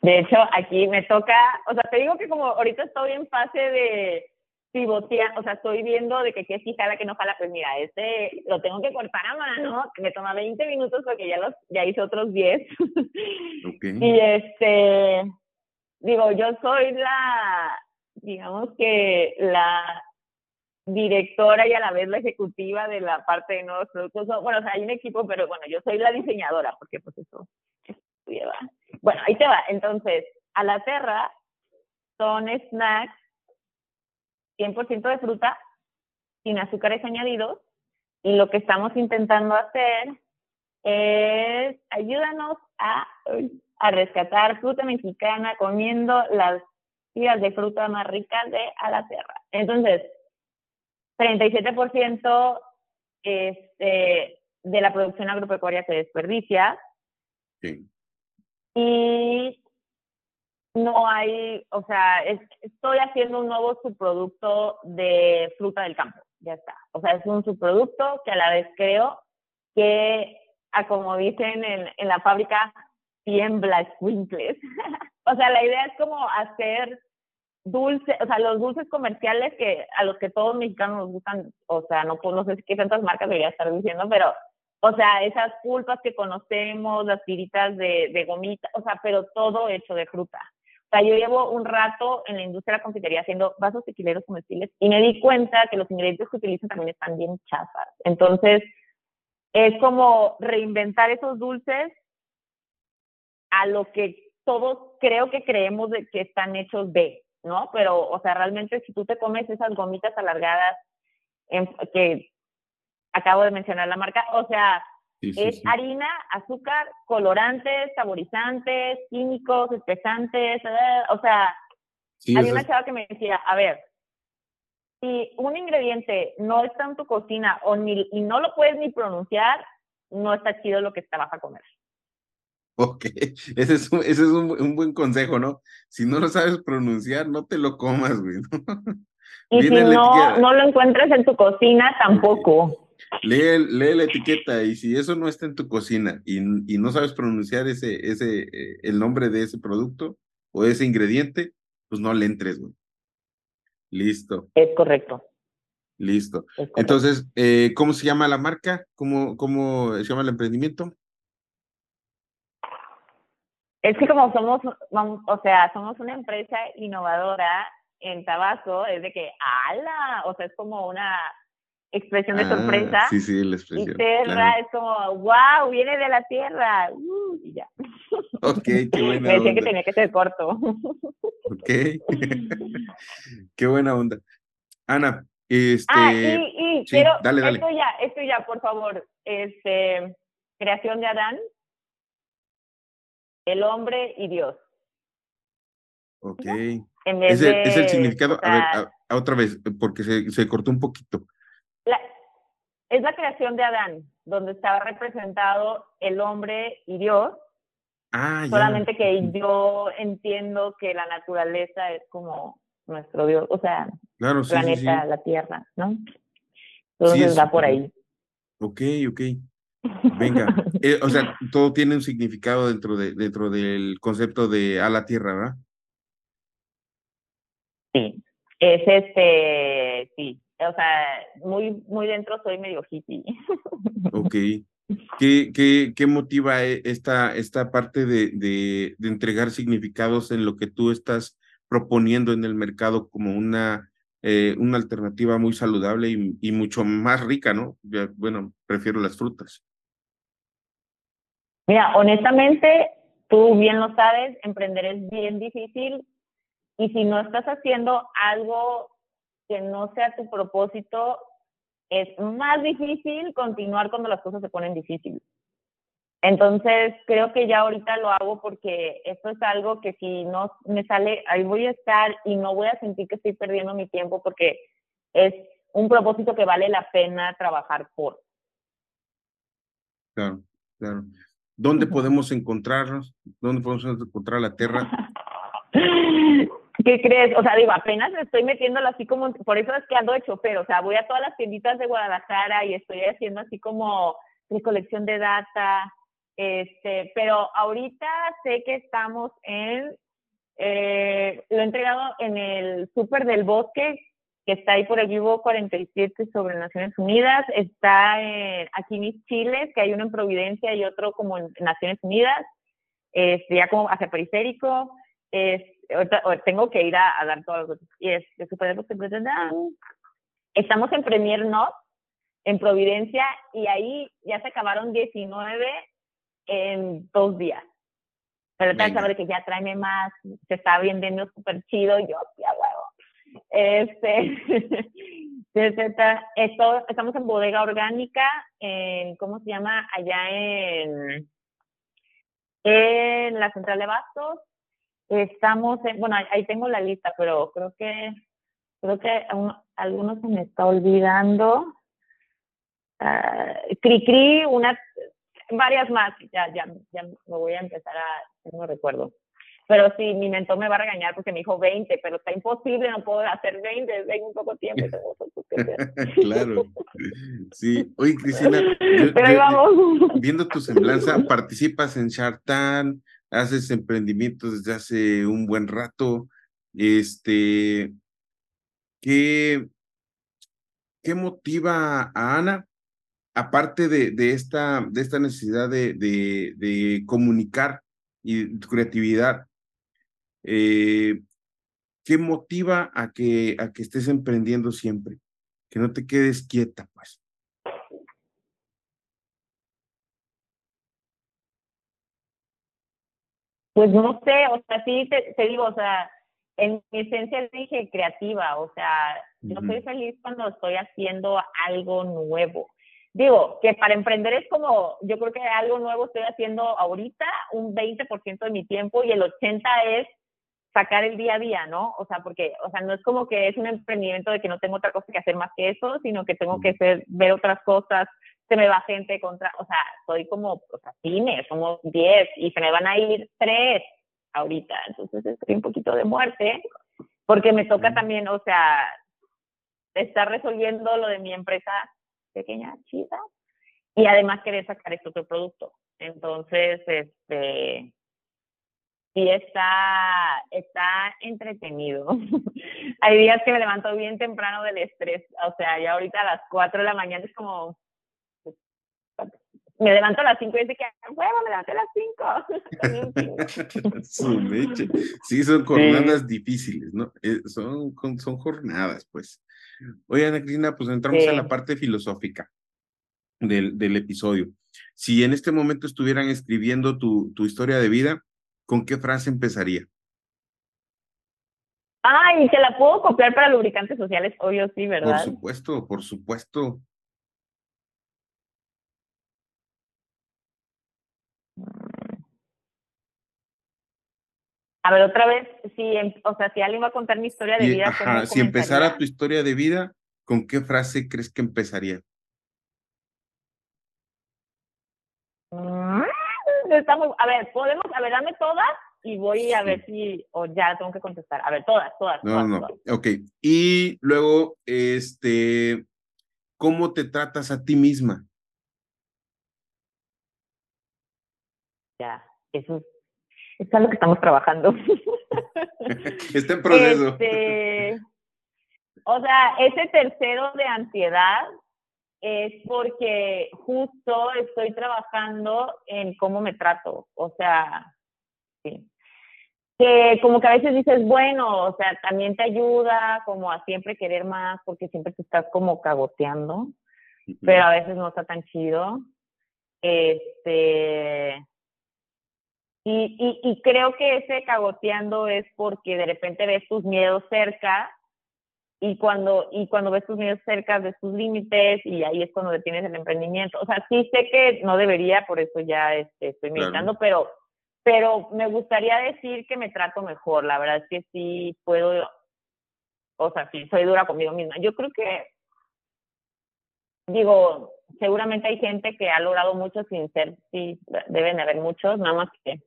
de hecho aquí me toca, o sea, te digo que como ahorita estoy en fase de, pivotea, o sea, estoy viendo de que qué sí jala, que no jala, pues mira, este lo tengo que cortar a mano, que me toma 20 minutos porque ya los ya hice otros 10. y este, digo, yo soy la, digamos que la directora y a la vez la ejecutiva de la parte de nuevos productos. Bueno, o sea, hay un equipo, pero bueno, yo soy la diseñadora, porque pues eso, eso lleva. Bueno, ahí te va. Entonces, a la Terra son snacks 100% de fruta, sin azúcares añadidos. Y lo que estamos intentando hacer es ayúdanos a, a rescatar fruta mexicana comiendo las tiras de fruta más ricas de a la tierra. Entonces, 37% este, de la producción agropecuaria se desperdicia. Sí. Y no hay, o sea, estoy haciendo un nuevo subproducto de fruta del campo, ya está. O sea, es un subproducto que a la vez creo que, a como dicen en, la fábrica, tiembla squinkles. o sea, la idea es como hacer dulce, o sea, los dulces comerciales que a los que todos mexicanos nos gustan, o sea, no, no sé qué tantas marcas debería estar diciendo, pero, o sea, esas pulpas que conocemos, las tiritas de, de gomita, o sea, pero todo hecho de fruta. O sea, yo llevo un rato en la industria de la confitería haciendo vasos tequileros comestibles y me di cuenta que los ingredientes que utilizan también están bien chafas. Entonces, es como reinventar esos dulces a lo que todos creo que creemos de que están hechos de, ¿no? Pero, o sea, realmente si tú te comes esas gomitas alargadas que acabo de mencionar la marca, o sea, es harina, azúcar, colorantes, saborizantes, químicos, espesantes, eh, o sea, hay una chava que me decía, a ver, si un ingrediente no está en tu cocina o ni, y no lo puedes ni pronunciar, no está chido lo que te vas a comer. Ok, ese es, un, ese es un, buen consejo, ¿no? Si no lo sabes pronunciar, no te lo comas, güey. Y si no, no lo encuentras en tu cocina, tampoco. Lee, lee, la etiqueta y si eso no está en tu cocina y, y no sabes pronunciar ese, ese, eh, el nombre de ese producto o ese ingrediente, pues no le entres, güey. Listo. Es correcto. Listo. Entonces, eh, ¿cómo se llama la marca? ¿Cómo, ¿Cómo se llama el emprendimiento? Es que como somos, o sea, somos una empresa innovadora en Tabasco, es de que, ¡ala! O sea, es como una expresión de ah, sorpresa. Sí, sí, la expresión. Y tierra es como, wow, viene de la tierra. Uh, y ya. Ok, qué buena Me decían que tenía que ser corto. Ok. qué buena onda. Ana, este. Ah, y, y quiero, dale, dale. esto ya, esto ya, por favor. Este, creación de Adán, el hombre y Dios. Ok. es, el, es, el, significado, a ver, otra vez, porque se, se cortó un poquito. La, es la creación de Adán, donde estaba representado el hombre y Dios. Ah, Solamente que yo entiendo que la naturaleza es como nuestro Dios, o sea, claro, planeta, la Tierra, ¿no? Entonces va por ahí. Ok, ok. Venga, eh, o sea, todo tiene un significado dentro, de, dentro del concepto de a la tierra, ¿verdad? Sí, es este, sí, o sea, muy, muy dentro soy medio hippie. Ok. ¿Qué, qué, qué motiva e, esta, esta parte de, de, de, entregar significados en lo que tú estás proponiendo en el mercado como una, eh, una alternativa muy saludable y, y, mucho más rica, ¿no? Bueno, prefiero las frutas. Mira, honestamente, tú bien lo sabes, emprender es bien difícil y si no estás haciendo algo que no sea tu propósito, es más difícil continuar cuando las cosas se ponen difíciles. Entonces, creo que ya ahorita lo hago porque esto es algo que si no me sale, ahí voy a estar y no voy a sentir que estoy perdiendo mi tiempo porque es un propósito que vale la pena trabajar por. Claro, claro. ¿Dónde podemos encontrarnos? ¿Dónde podemos encontrar la tierra? ¿Qué crees? O sea, digo, apenas estoy metiéndolo así como, por eso es que ando de chofer, o sea, voy a todas las tienditas de Guadalajara y estoy haciendo así como recolección de data, este, pero ahorita sé que estamos en, eh, lo he entregado en el Súper del Bosque, que está ahí por el vivo 47 sobre Naciones Unidas, está en, aquí mis chiles, que hay uno en Providencia y otro como en Naciones Unidas, este, ya como hacia periférico, es, tengo que ir a, dar todos los y es, estamos en Premier Not, en Providencia, y ahí ya se acabaron 19 en dos días. Pero tal saber que ya tráeme más, se está vendiendo súper chido, yo, ya huevo. Este, esto, estamos en bodega orgánica, en, ¿cómo se llama? Allá en, en la central de Bastos. Estamos en, bueno, ahí tengo la lista, pero creo que, creo que algunos se me está olvidando. Uh, Cri una, varias más, ya, ya, ya me voy a empezar a, no recuerdo. Pero sí, mi mentor me va a regañar porque me dijo 20, pero está imposible, no puedo hacer 20, tengo un poco tiempo. claro. Sí, oye, Cristina, viendo tu semblanza, participas en Shark haces emprendimientos desde hace un buen rato. Este, ¿qué, qué motiva a Ana? Aparte de, de, esta, de esta necesidad de, de, comunicar y tu creatividad, eh, ¿qué motiva a que, a que estés emprendiendo siempre? Que no te quedes quieta, pues. Pues no sé, o sea, sí te, digo, o sea, en mi esencia dije creativa, o sea, yo soy feliz cuando estoy haciendo algo nuevo. Digo, que para emprender es como, yo creo que algo nuevo estoy haciendo ahorita, un 20% de mi tiempo y el 80% es sacar el día a día, ¿no? O sea, porque, o sea, no es como que es un emprendimiento de que no tengo otra cosa que hacer más que eso, sino que tengo que ver otras cosas, se me va gente contra, o sea, soy como, o sea, cine, somos 10 y se me van a ir 3 ahorita, entonces estoy un poquito de muerte, porque me toca también, o sea, estar resolviendo lo de mi empresa pequeña, chida, y además querer sacar este otro producto. Entonces, este, sí está, está entretenido. Hay días que me levanto bien temprano del estrés, o sea, ya ahorita a las 4 de la mañana es como, me levanto a las 5 y dice que, huevo, me levanté a las 5. sí, son jornadas difíciles, ¿no? Eh, son, son jornadas, pues. Oye, Ana Cristina, pues entramos a la parte filosófica del, del episodio. Si en este momento estuvieran escribiendo tu, tu historia de vida, ¿con qué frase empezaría? Ay, ¿se la puedo copiar para lubricantes sociales? Obvio, sí, ¿verdad? Por supuesto, por supuesto. A ver, otra vez, si, em, o sea, si alguien va a contar mi historia de vida. Ajá, si empezara tu historia de vida, ¿con qué frase crees que empezaría? Mm, a ver, podemos, a ver, dame todas y voy a ver si, o ya tengo que contestar. A ver, todas, todas. No, no, ok. Y luego, este, ¿cómo te tratas a ti misma? Ya, eso es es algo que estamos trabajando. Está en proceso. Este, o sea, ese tercero de ansiedad es porque justo estoy trabajando en cómo me trato. O sea, sí. Que como que a veces dices, bueno, o sea, también te ayuda como a siempre querer más porque siempre te estás como cagoteando, pero a veces no está tan chido. Este, y, y, y, creo que ese cagoteando es porque de repente ves tus miedos cerca y cuando, y cuando ves tus miedos cerca de tus límites y ahí es cuando detienes el emprendimiento. O sea, sí sé que no debería, por eso ya este, estoy meditando, pero, pero me gustaría decir que me trato mejor. La verdad es que sí puedo, o sea, sí soy dura conmigo misma. Yo creo que, digo, seguramente hay gente que ha logrado mucho sin ser, sí, deben haber muchos, nada más que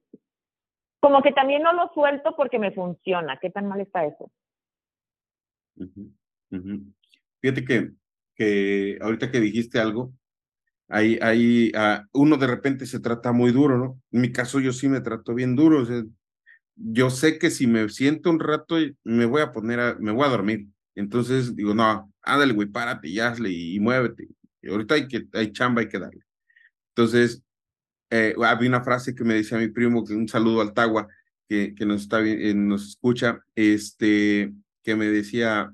como que también no lo suelto porque me funciona. ¿Qué tan mal está eso? Fíjate que, que ahorita que dijiste algo, hay, hay, uh, uno de repente se trata muy duro, ¿no? En mi caso yo sí me trato bien duro. O sea, yo sé que si me siento un rato me voy a poner a, me voy a dormir. Entonces digo, no, ándale, güey, párate y hazle y, y muévete. Y ahorita hay que, hay chamba, hay que darle. Entonces, eh, había una frase que me decía mi primo, que un saludo al Tagua, que, que nos, está, eh, nos escucha, este, que me decía,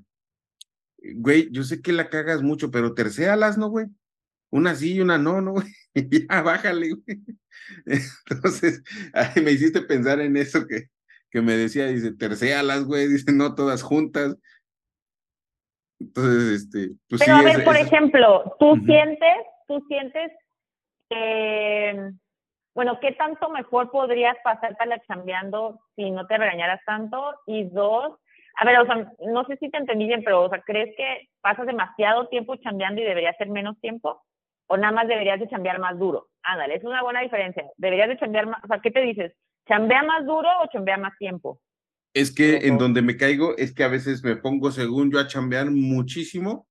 güey, yo sé que la cagas mucho, pero tercéalas, ¿no, güey? Una sí y una no, ¿no, güey? ya, bájale, güey. Entonces, me hiciste pensar en eso que, que me decía, dice, tercéalas, güey, dice, no todas juntas. Entonces, este, pues Pero a ver, por ejemplo, tú sientes, tú sientes que bueno, ¿qué tanto mejor podrías pasar para chambeando si no te regañaras tanto? Y dos, a ver, o sea, no sé si te entendí bien, pero, o sea, ¿crees que pasas demasiado tiempo chambeando y debería ser menos tiempo? ¿O nada más deberías de chambear más duro? Ándale, es una buena diferencia. ¿Deberías de chambear más? O sea, ¿qué te dices? ¿Chambea más duro o chambea más tiempo? Es que en donde me caigo es que a veces me pongo, según yo, a chambear muchísimo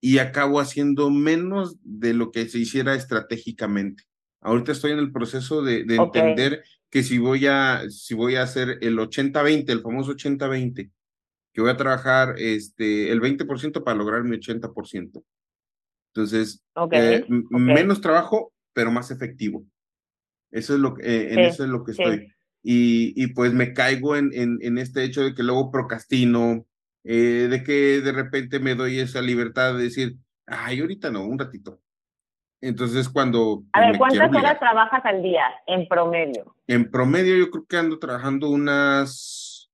y acabo haciendo menos de lo que se hiciera estratégicamente. Ahorita estoy en el proceso de, entender que si voy a, si voy a hacer el 80-20, el famoso 80-20, que voy a trabajar este, el 20% para lograr mi 80%. Entonces, eh, menos trabajo, pero más efectivo. Eso es lo, eh, en eso es lo que estoy. Y, y, pues me caigo en, en, en, este hecho de que luego procrastino, eh, de que de repente me doy esa libertad de decir, ay, ahorita no, un ratito. Entonces, cuando. A ver, ¿cuántas horas trabajas al día en promedio? En promedio, yo creo que ando trabajando unas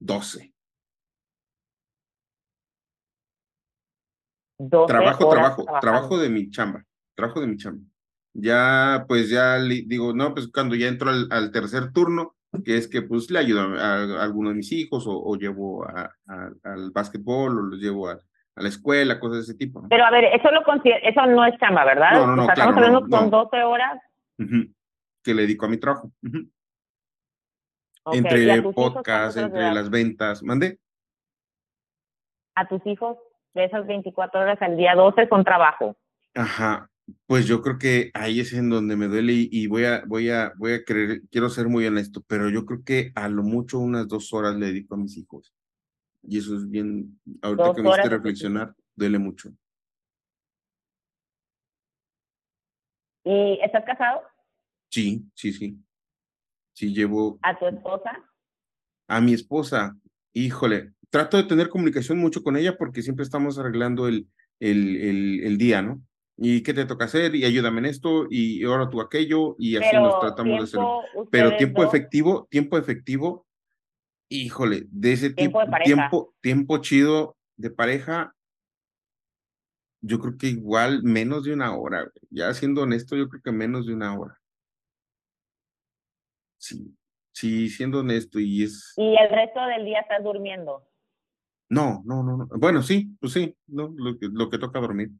12. 12 trabajo, trabajo, trabajo de mi chamba. Trabajo de mi chamba. Ya, pues ya digo, no, pues cuando ya entro al, tercer turno, que es que pues le ayudo a, alguno de mis hijos o, llevo al básquetbol o los llevo a, a la escuela, cosas de ese tipo. Pero a ver, eso lo eso no es chamba, ¿verdad? No, no, no, o sea, claro, estamos hablando no, con no. 12 horas. Que le dedico a mi trabajo. Ujú. Ok, ¿y a Entre cuántas entre las ventas. ¿Mande? A tus hijos de esas 24 horas al día, 12 son trabajo. Ajá. Pues yo creo que ahí es en donde me duele y, y voy a, voy a, voy a creer, quiero ser muy honesto, pero yo creo que a lo mucho unas dos horas le dedico a mis hijos. Y eso es bien, ahorita que me hiciste reflexionar, duele mucho. ¿Y estás casado? Sí, sí, sí. Sí, llevo ¿A tu esposa? a mi esposa, híjole, trato de tener comunicación mucho con ella porque siempre estamos arreglando el, el, el, el día, ¿no? ¿Y qué te toca hacer? Y ayúdame en esto, y ahora tú aquello, y así nos Pero tratamos de hacerlo. Pero tiempo dos, efectivo, tiempo efectivo, híjole, de ese Tiempo de tiempo, tiempo chido de pareja, yo creo que igual menos de una hora, güey. ya siendo honesto, yo creo que menos de una hora. Sí, sí, siendo honesto, y es, Y el resto del día estás durmiendo. no, no, no, no, bueno, sí, pues sí, no, lo que, lo que toca dormir.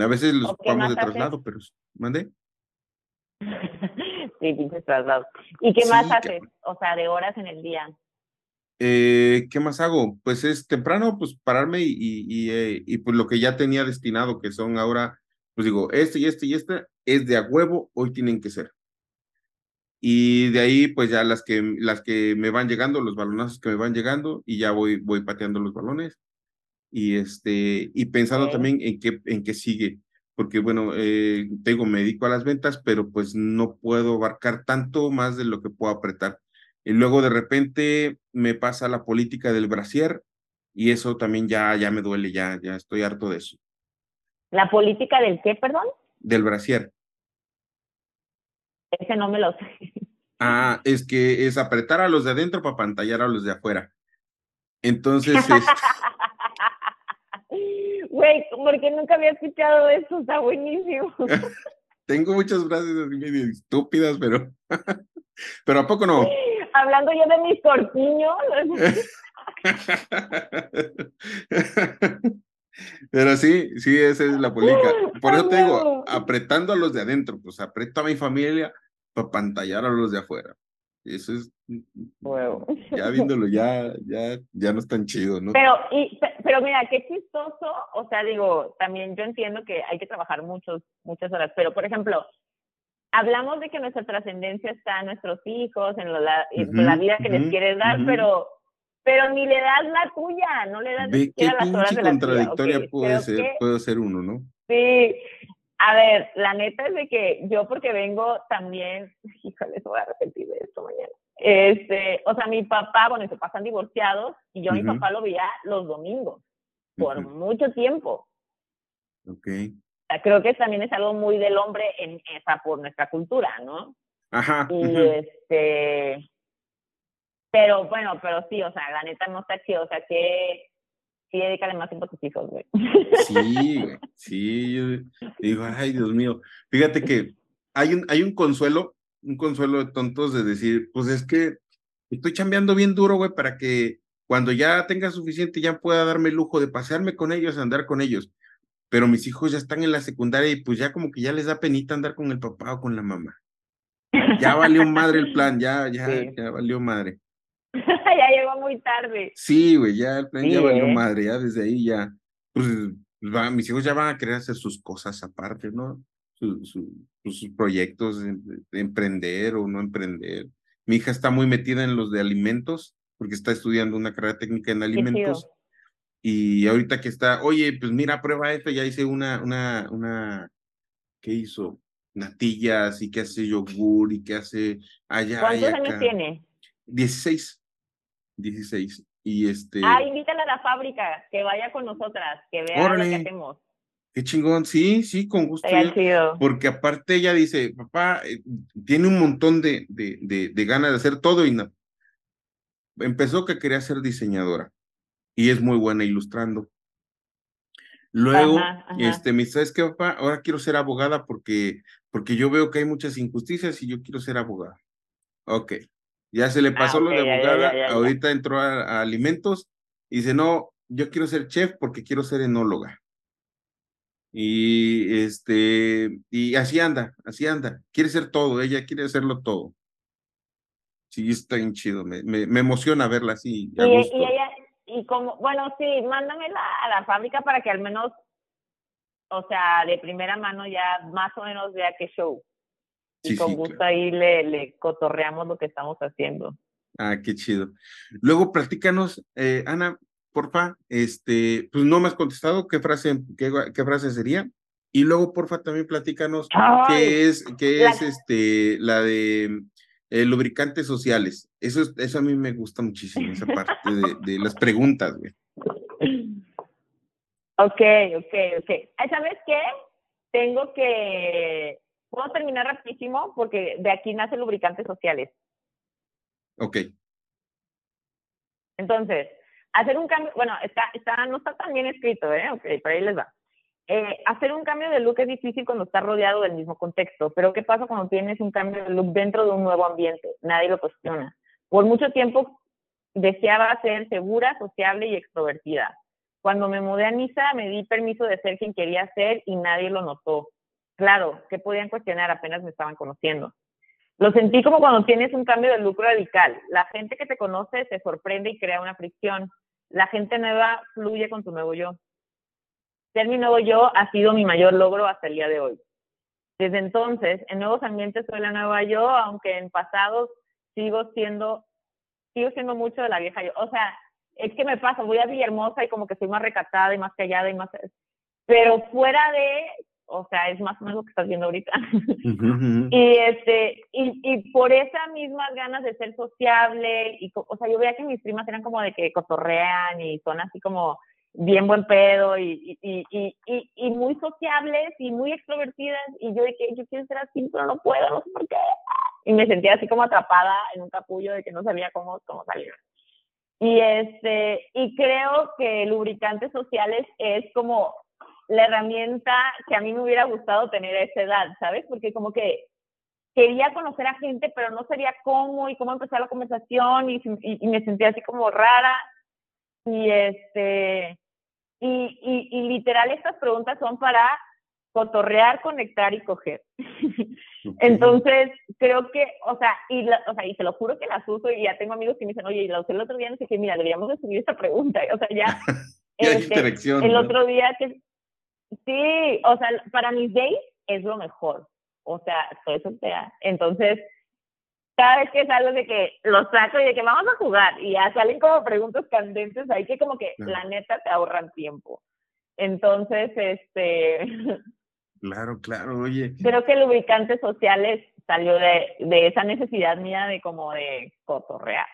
A veces los ¿O qué ocupamos de haces? traslado, pero, ¿mande? sí, pinches traslados. ¿Y qué más haces? O sea, de horas en el día. Eh, ¿qué más hago? Pues es temprano, pues pararme y, y, y, eh, y, pues lo que ya tenía destinado, que son ahora, pues digo, este y este y este es de a huevo, hoy tienen que ser. Y de ahí, pues ya las que, las que me van llegando, los balonazos que me van llegando, y ya voy, voy pateando los balones. Y este, y pensando también en qué, en qué sigue. Porque bueno, eh, te digo, me dedico a las ventas, pero pues no puedo abarcar tanto más de lo que puedo apretar. Y luego de repente me pasa la política del brasier y eso también ya, ya me duele, ya, ya estoy harto de eso. ¿La política del qué, perdón? Del brasier. Ese no me lo sé. Ah, es que es apretar a los de adentro para pantallar a los de afuera. Entonces, este, Güey, porque nunca había escuchado eso, está buenísimo. tengo muchas frases así medio estúpidas, pero, pero ¿a poco no? Hablando yo de mis corpiños. Pero sí, sí, esa es la política. Por eso te digo, apretando a los de adentro, pues aprieto a mi familia para pantallar a los de afuera. Eso es, Huevo. ya viéndolo, ya, ya, ya no es tan chido, ¿no? Pero, y, pe- pero mira, qué chistoso, o sea, digo, también yo entiendo que hay que trabajar muchos, muchas horas, pero por ejemplo, hablamos de que nuestra trascendencia está en nuestros hijos, en, lo- la, en la vida que les quieres dar, pero, pero ni le das la tuya, no le das ni siquiera las horas de la tuya. contradictoria ok, puede ser, que- puede ser uno, ¿no? Sí, a ver, la neta es de que yo porque vengo también, híjole, se voy a arrepentir de esto mañana. Este, o sea, mi papá, bueno, mis papás están divorciados y yo a mi papá lo veía los domingos por mucho tiempo. Ok. Creo que también es algo muy del hombre en esa por nuestra cultura, ¿no? Ajá. Y este, pero bueno, pero sí, o sea, la neta no está chido, o sea, que sí dedícale más tiempo a tus hijos, güey. Sí, güey, sí, yo digo, ay, Dios mío. Fíjate que hay un, hay un consuelo, un consuelo de tontos de decir, pues es que estoy chambeando bien duro, güey, para que cuando ya tenga suficiente ya pueda darme el lujo de pasearme con ellos, andar con ellos. Pero mis hijos ya están en la secundaria y pues ya como que ya les da penita andar con el papá o con la mamá. Ya valió madre el plan, ya, ya, Sí. ya valió madre. ya llegó muy tarde. Sí, güey, ya el plan ya valió ¿eh? madre, ya desde ahí ya, pues, va- mis hijos ya van a querer hacer sus cosas aparte, ¿no? Su- su- sus, sus proyectos de, de emprender o no emprender. Mi hija está muy metida en los de alimentos, porque está estudiando una carrera técnica en alimentos. Y ahorita que está, oye, pues mira, prueba esto, ya hice una, una, una, ¿qué hizo? Natillas y que hace yogur y que hace allá ¿Cuántos años acá. tiene? 16. 16. Y este. Ah, invítala a la fábrica, que vaya con nosotras, que vea lo que hacemos. Qué chingón, sí, sí, con gusto. Porque aparte ella dice, papá, eh, tiene un montón de, de, de, de ganas de hacer todo y no. Empezó que quería ser diseñadora y es muy buena ilustrando. Luego, Ajá, ajá. este, me dice, ¿sabes qué, papá? Ahora quiero ser abogada porque, porque yo veo que hay muchas injusticias y yo quiero ser abogada. Ok, ya se le pasó lo de abogada, ya, ya, ya. ahorita entró a, a alimentos y dice, no, yo quiero ser chef porque quiero ser enóloga. Y este, y así anda, así anda. Quiere ser todo, ella quiere hacerlo todo. Sí, está bien chido, me, me, emociona verla así. y, y como, bueno, sí, mándamela a la fábrica para que al menos, o sea, de primera mano ya más o menos vea qué show. Y con gusto ahí le, le cotorreamos lo que estamos haciendo. Ah, qué chido. Luego, platícanos, eh, Ana, porfa, este, pues no me has contestado qué frase, qué, qué frase sería. Y luego, porfa, también platícanos qué es, qué es este, la de eh, lubricantes sociales. Eso, eso a mí me gusta muchísimo, esa parte de, de las preguntas, güey. Ok, ok, ok. ¿Sabes qué? Tengo que, puedo terminar rapidísimo porque de aquí nacen lubricantes sociales. Ok. Entonces, hacer un cambio, bueno, está, está, no está tan bien escrito, ¿eh? Ok, pero ahí les va. Eh, hacer un cambio de look es difícil cuando estás rodeado del mismo contexto, pero ¿qué pasa cuando tienes un cambio de look dentro de un nuevo ambiente? Nadie lo cuestiona. Por mucho tiempo deseaba ser segura, sociable y extrovertida. Cuando me mudé a Niza me di permiso de ser quien quería ser y nadie lo notó. Claro, ¿qué podían cuestionar? Apenas me estaban conociendo. Lo sentí como cuando tienes un cambio de look radical. La gente que te conoce se sorprende y crea una fricción la gente nueva fluye con tu nuevo yo. Ser mi nuevo yo ha sido mi mayor logro hasta el día de hoy. Desde entonces, en nuevos ambientes soy la nueva yo, aunque en pasados sigo siendo, sigo siendo mucho de la vieja yo. O sea, es que me pasa, voy a Villahermosa y como que soy más recatada y más callada y más... Pero fuera de, o sea, es más o menos lo que estás viendo ahorita. y este, y, y, por esas mismas ganas de ser sociable, y, o sea, yo veía que mis primas eran como de que cotorrean y son así como bien buen pedo y, y, y, y, y muy sociables y muy extrovertidas, y yo que yo quiero ser así, pero no puedo, no sé por qué. Y me sentía así como atrapada en un capullo de que no sabía cómo, cómo salir. Y, este, y creo que lubricantes sociales es como la herramienta que a mí me hubiera gustado tener a esa edad, ¿sabes? Porque como que quería conocer a gente, pero no sabía cómo y cómo empezar la conversación y, y, me sentía así como rara. Y este, y, y, y, literal estas preguntas son para cotorrear, conectar y coger. Entonces, creo que, o sea, y o sea, y te lo juro que las uso y ya tengo amigos que me dicen, oye, y la usé el otro día, y dije, mira, deberíamos de subir esta pregunta. O sea, ya, este, el otro día que, Sí, o sea, para mis days es lo mejor. O sea, estoy soltera. Entonces, cada vez que salgo de que lo saco y de que vamos a jugar y ya salen como preguntas candentes ahí que como que la neta te ahorran tiempo. Entonces, este... Claro, claro, oye. Creo que lubricantes sociales salió de, de esa necesidad mía de como de cotorrear.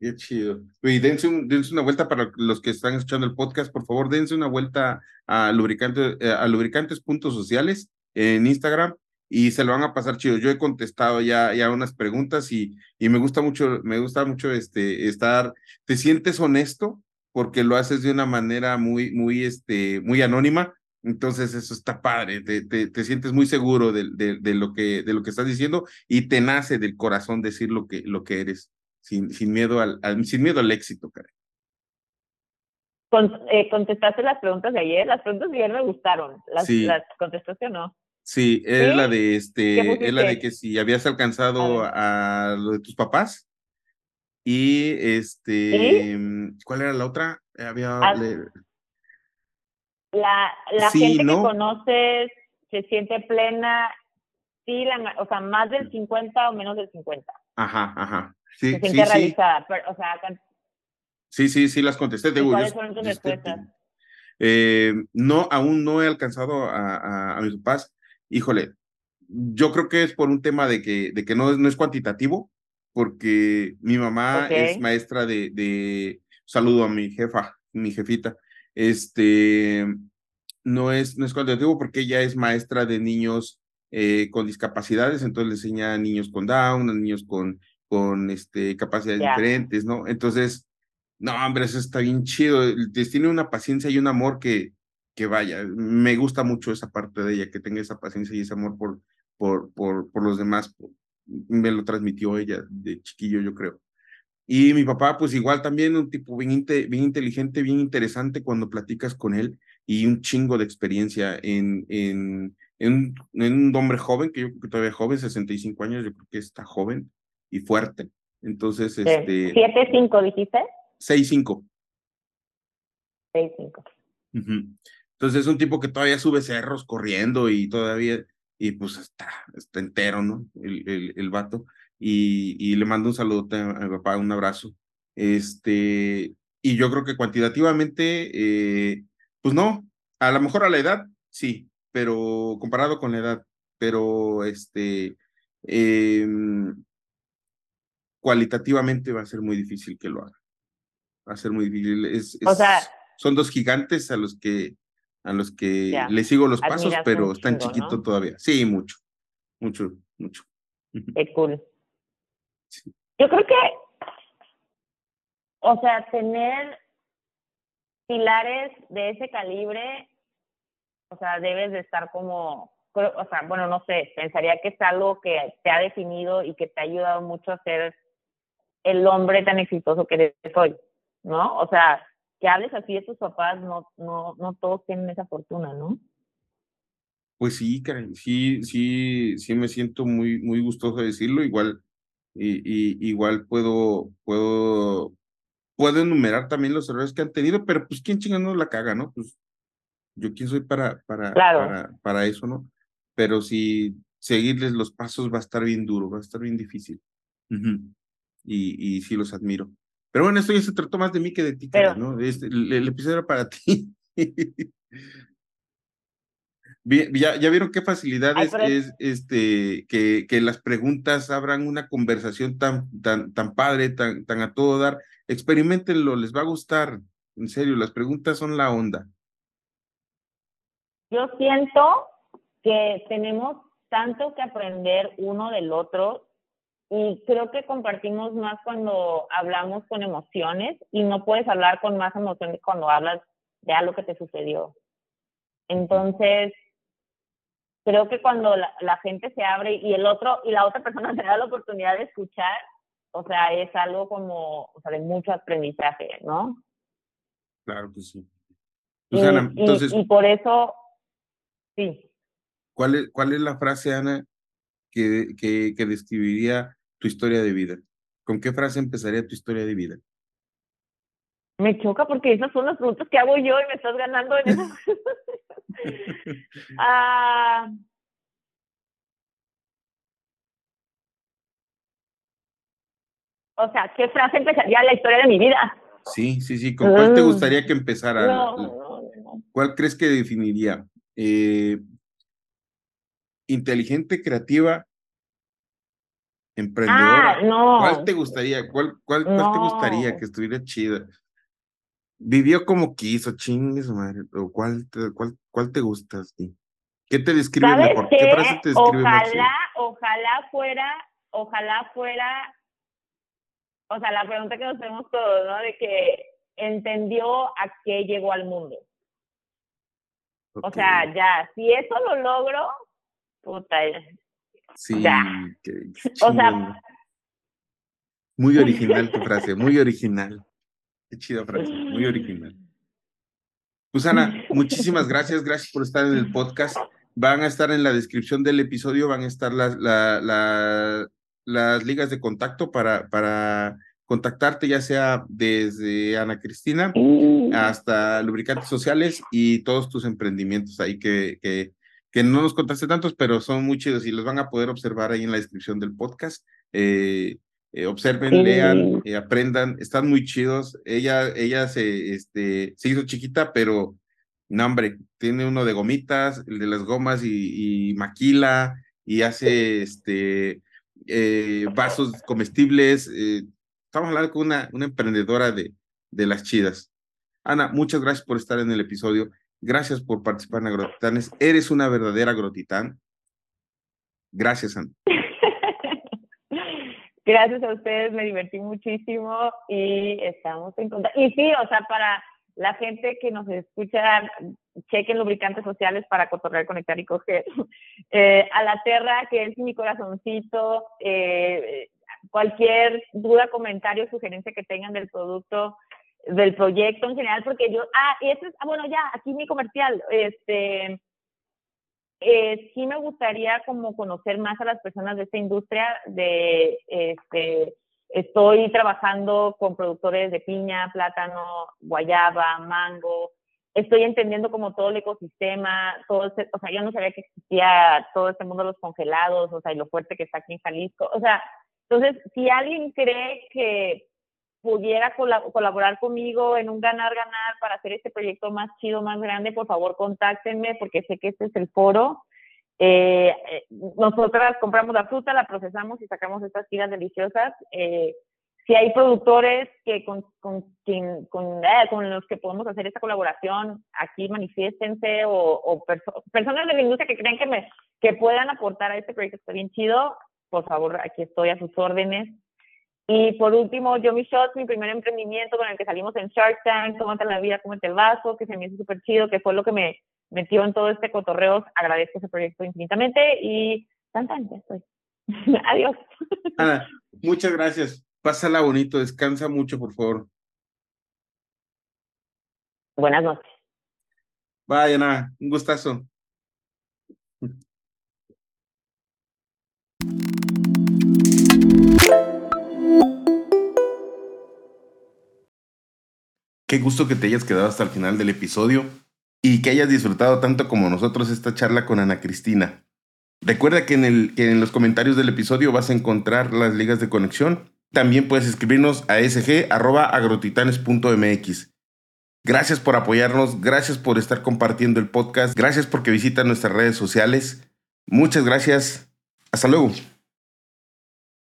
Qué chido. Y dense, dense, una vuelta para los que están escuchando el podcast, por favor, dense una vuelta a, lubricante, eh, a lubricantes.sociales en Instagram y se lo van a pasar chido. Yo he contestado ya, ya unas preguntas y, y me gusta mucho, me gusta mucho este, estar, te sientes honesto porque lo haces de una manera muy, muy, este, muy anónima. Entonces eso está padre, te, te, te sientes muy seguro de, de, de, lo que, de lo que estás diciendo y te nace del corazón decir lo que, lo que eres sin, sin, miedo, al, sin miedo al éxito, Karen. Eh, ¿Contestaste las preguntas de ayer? Las preguntas de ayer me gustaron. ¿Las, las contestaste o no? Sí, es la de este, es la de que si habías alcanzado a, lo de tus papás. Y este, ¿cuál era la otra? Había ah, la, la gente que conoces se siente plena, sí, la, o sea, más del 50 o menos del 50. Ajá, ajá. Sí, se siente sí, realizada. Pero, o sea, sí, sí, sí, las contesté. De ¿Cuáles fueron tus respuestas? Eh, no, aún no he alcanzado a, a, a, mis papás. Híjole, yo creo que es por un tema de que, de que no, no es cuantitativo, porque mi mamá okay. es maestra de, de, saludo a mi jefa, mi jefita, este, no es, no es cuantitativo porque ella es maestra de niños eh, con discapacidades, entonces le enseña a niños con Down, a niños con con este, capacidades yeah. diferentes, ¿no? Entonces, no, hombre, eso está bien chido. Tiene una paciencia y un amor que, que vaya, me gusta mucho esa parte de ella, que tenga esa paciencia y ese amor por, por, por, por los demás. me lo transmitió ella de chiquillo, yo creo. Y mi papá, pues igual también un tipo bien, bien inteligente, bien interesante cuando platicas con él y un chingo de experiencia en, en, en, un hombre joven, que yo creo que todavía joven, 65 años, yo creo que está joven y fuerte. Entonces, este... ¿7-5 dijiste? 6-5. 6-5. Entonces es un tipo que todavía sube cerros corriendo y todavía, y pues está, está entero, ¿no? El, el, el vato y, le mando un saludo a mi papá, un abrazo. Este, y yo creo que cuantitativamente, eh, pues no, a lo mejor a la edad, sí, pero comparado con la edad, pero este, em, cualitativamente va a ser muy difícil que lo haga. Va a ser muy difícil. Es, o sea, son dos gigantes a los que a los que le sigo los pasos, pero están chiquitos todavía. Sí, mucho, mucho, mucho. Qué cool. Yo creo que, o sea, tener pilares de ese calibre, o sea, debes de estar como, o sea, bueno, no sé, pensaría que es algo que te ha definido y que te ha ayudado mucho a ser el hombre tan exitoso que eres hoy, ¿no? O sea, que hables así de tus papás, no, no, no todos tienen esa fortuna, ¿no? Pues sí, Karen, sí, sí, sí me siento muy, muy gustoso de decirlo. Igual y, igual puedo, puedo, puedo enumerar también los errores que han tenido, pero pues quién chingando la caga, ¿no? Pues yo quién soy para, para, para, para eso, ¿no? Pero si seguirles los pasos va a estar bien duro, va a estar bien difícil. y, y sí los admiro. Pero bueno, esto ya se trató más de mí que de ti, ¿no? Este, el, episodio era para ti. ya, ya vieron qué facilidades es este que, que las preguntas abran una conversación tan, tan, tan padre, tan, tan a todo dar. Experimentenlo, les va a gustar. En serio, las preguntas son la onda. Yo siento que tenemos tanto que aprender uno del otro y creo que compartimos más cuando hablamos con emociones y no puedes hablar con más emociones cuando hablas de algo que te sucedió. Entonces, creo que cuando la, gente se abre y el otro y la otra persona se da la oportunidad de escuchar, o sea, es algo como, o sea, de mucho aprendizaje, ¿no? Claro que sí. Susana, y, entonces, y, por eso, sí. ¿Cuál es, cuál es la frase, Ana, que, que, que describiría tu historia de vida? ¿Con qué frase empezaría tu historia de vida? Me choca porque esas son las preguntas que hago yo y me estás ganando en eso. Ah. o sea, ¿qué frase empezaría la historia de mi vida? Sí, sí, sí. ¿Con cuál te ah. gustaría que empezara? ¿Cuál crees que definiría? Eh, inteligente, creativa, emprendedora. Ah, no. ¿Cuál te gustaría? ¿Cuál, cuál, cuál te gustaría que estuviera chida? vivió como quiso, chingues madre, o cuál te, cuál, cuál te gusta a ti? ¿Qué te describe mejor? ¿Qué frase te describe ojalá, Ojalá fuera, ojalá fuera, o sea, la pregunta que nos hacemos todos, ¿no? De que entendió a qué llegó al mundo. O sea, ya, si eso lo logro, puta, sí, o sea, muy original tu frase, muy original. Qué chida frase, muy original. Susana, muchísimas gracias, gracias por estar en el podcast. Van a estar en la descripción del episodio, van a estar las, las ligas de contacto para, para contactarte, ya sea desde Ana Cristina hasta lubricantes sociales y todos tus emprendimientos ahí que, que, que no nos contaste tantos, pero son muy chidos y los van a poder observar ahí en la descripción del podcast. Eh, eh, observen, lean, eh, aprendan, están muy chidos. Ella, ella se, este, se hizo chiquita, pero no, hombre, tiene uno de gomitas, el de las gomas y, maquila y hace este, vasos comestibles. estamos hablando con una, una emprendedora de, de las chidas. Ana, muchas gracias por estar en el episodio. Gracias por participar en Agrotitanes. Eres una verdadera agrotitán. Gracias, Ana. Gracias a ustedes, me divertí muchísimo y estamos en contacto. Y sí, o sea, para la gente que nos escucha, chequen lubricantes sociales para cotorrear, conectar y coger. Eh, a la Terra, que es mi corazoncito, eh, cualquier duda, comentario, sugerencia que tengan del producto, del proyecto en general, porque yo, ah, y eso es, ah, bueno, ya, aquí mi comercial, este, eh, sí me gustaría como conocer más a las personas de esta industria, de, este, estoy trabajando con productores de piña, plátano, guayaba, mango, estoy entendiendo como todo el ecosistema, todo este, o sea, yo no sabía que existía todo este mundo de los congelados, o sea, y lo fuerte que está aquí en Jalisco, o sea, entonces, si alguien cree que pudiera colaborar conmigo en un ganar-ganar para hacer este proyecto más chido, más grande, por favor contáctenme porque sé que este es el foro. Eh, eh, nosotras compramos la fruta, la procesamos y sacamos estas tiras deliciosas. Eh, si hay productores que con, con, con, con, los que podemos hacer esta colaboración, aquí manifiéstense o, o personas de la industria que creen que, me, que puedan aportar a este proyecto, está bien chido. Por favor, aquí estoy a sus órdenes. Y por último, Yo Mi Shots, mi primer emprendimiento con el que salimos en Shark Tank, Cómo te la vida, cómo te el vaso, que se me hizo súper chido, que fue lo que me metió en todo este cotorreo. Agradezco ese proyecto infinitamente y tan tan, ya estoy. Adiós. Ana, muchas gracias. Pásala bonito, descansa mucho, por favor. Buenas noches. Bye, Ana, un gustazo. Qué gusto que te hayas quedado hasta el final del episodio y que hayas disfrutado tanto como nosotros esta charla con Ana Cristina. Recuerda que en, el, que en los comentarios del episodio vas a encontrar las ligas de conexión. También puedes escribirnos a sg.agrotitanes.mx. Gracias por apoyarnos, gracias por estar compartiendo el podcast, gracias porque visitan nuestras redes sociales. Muchas gracias. Hasta luego.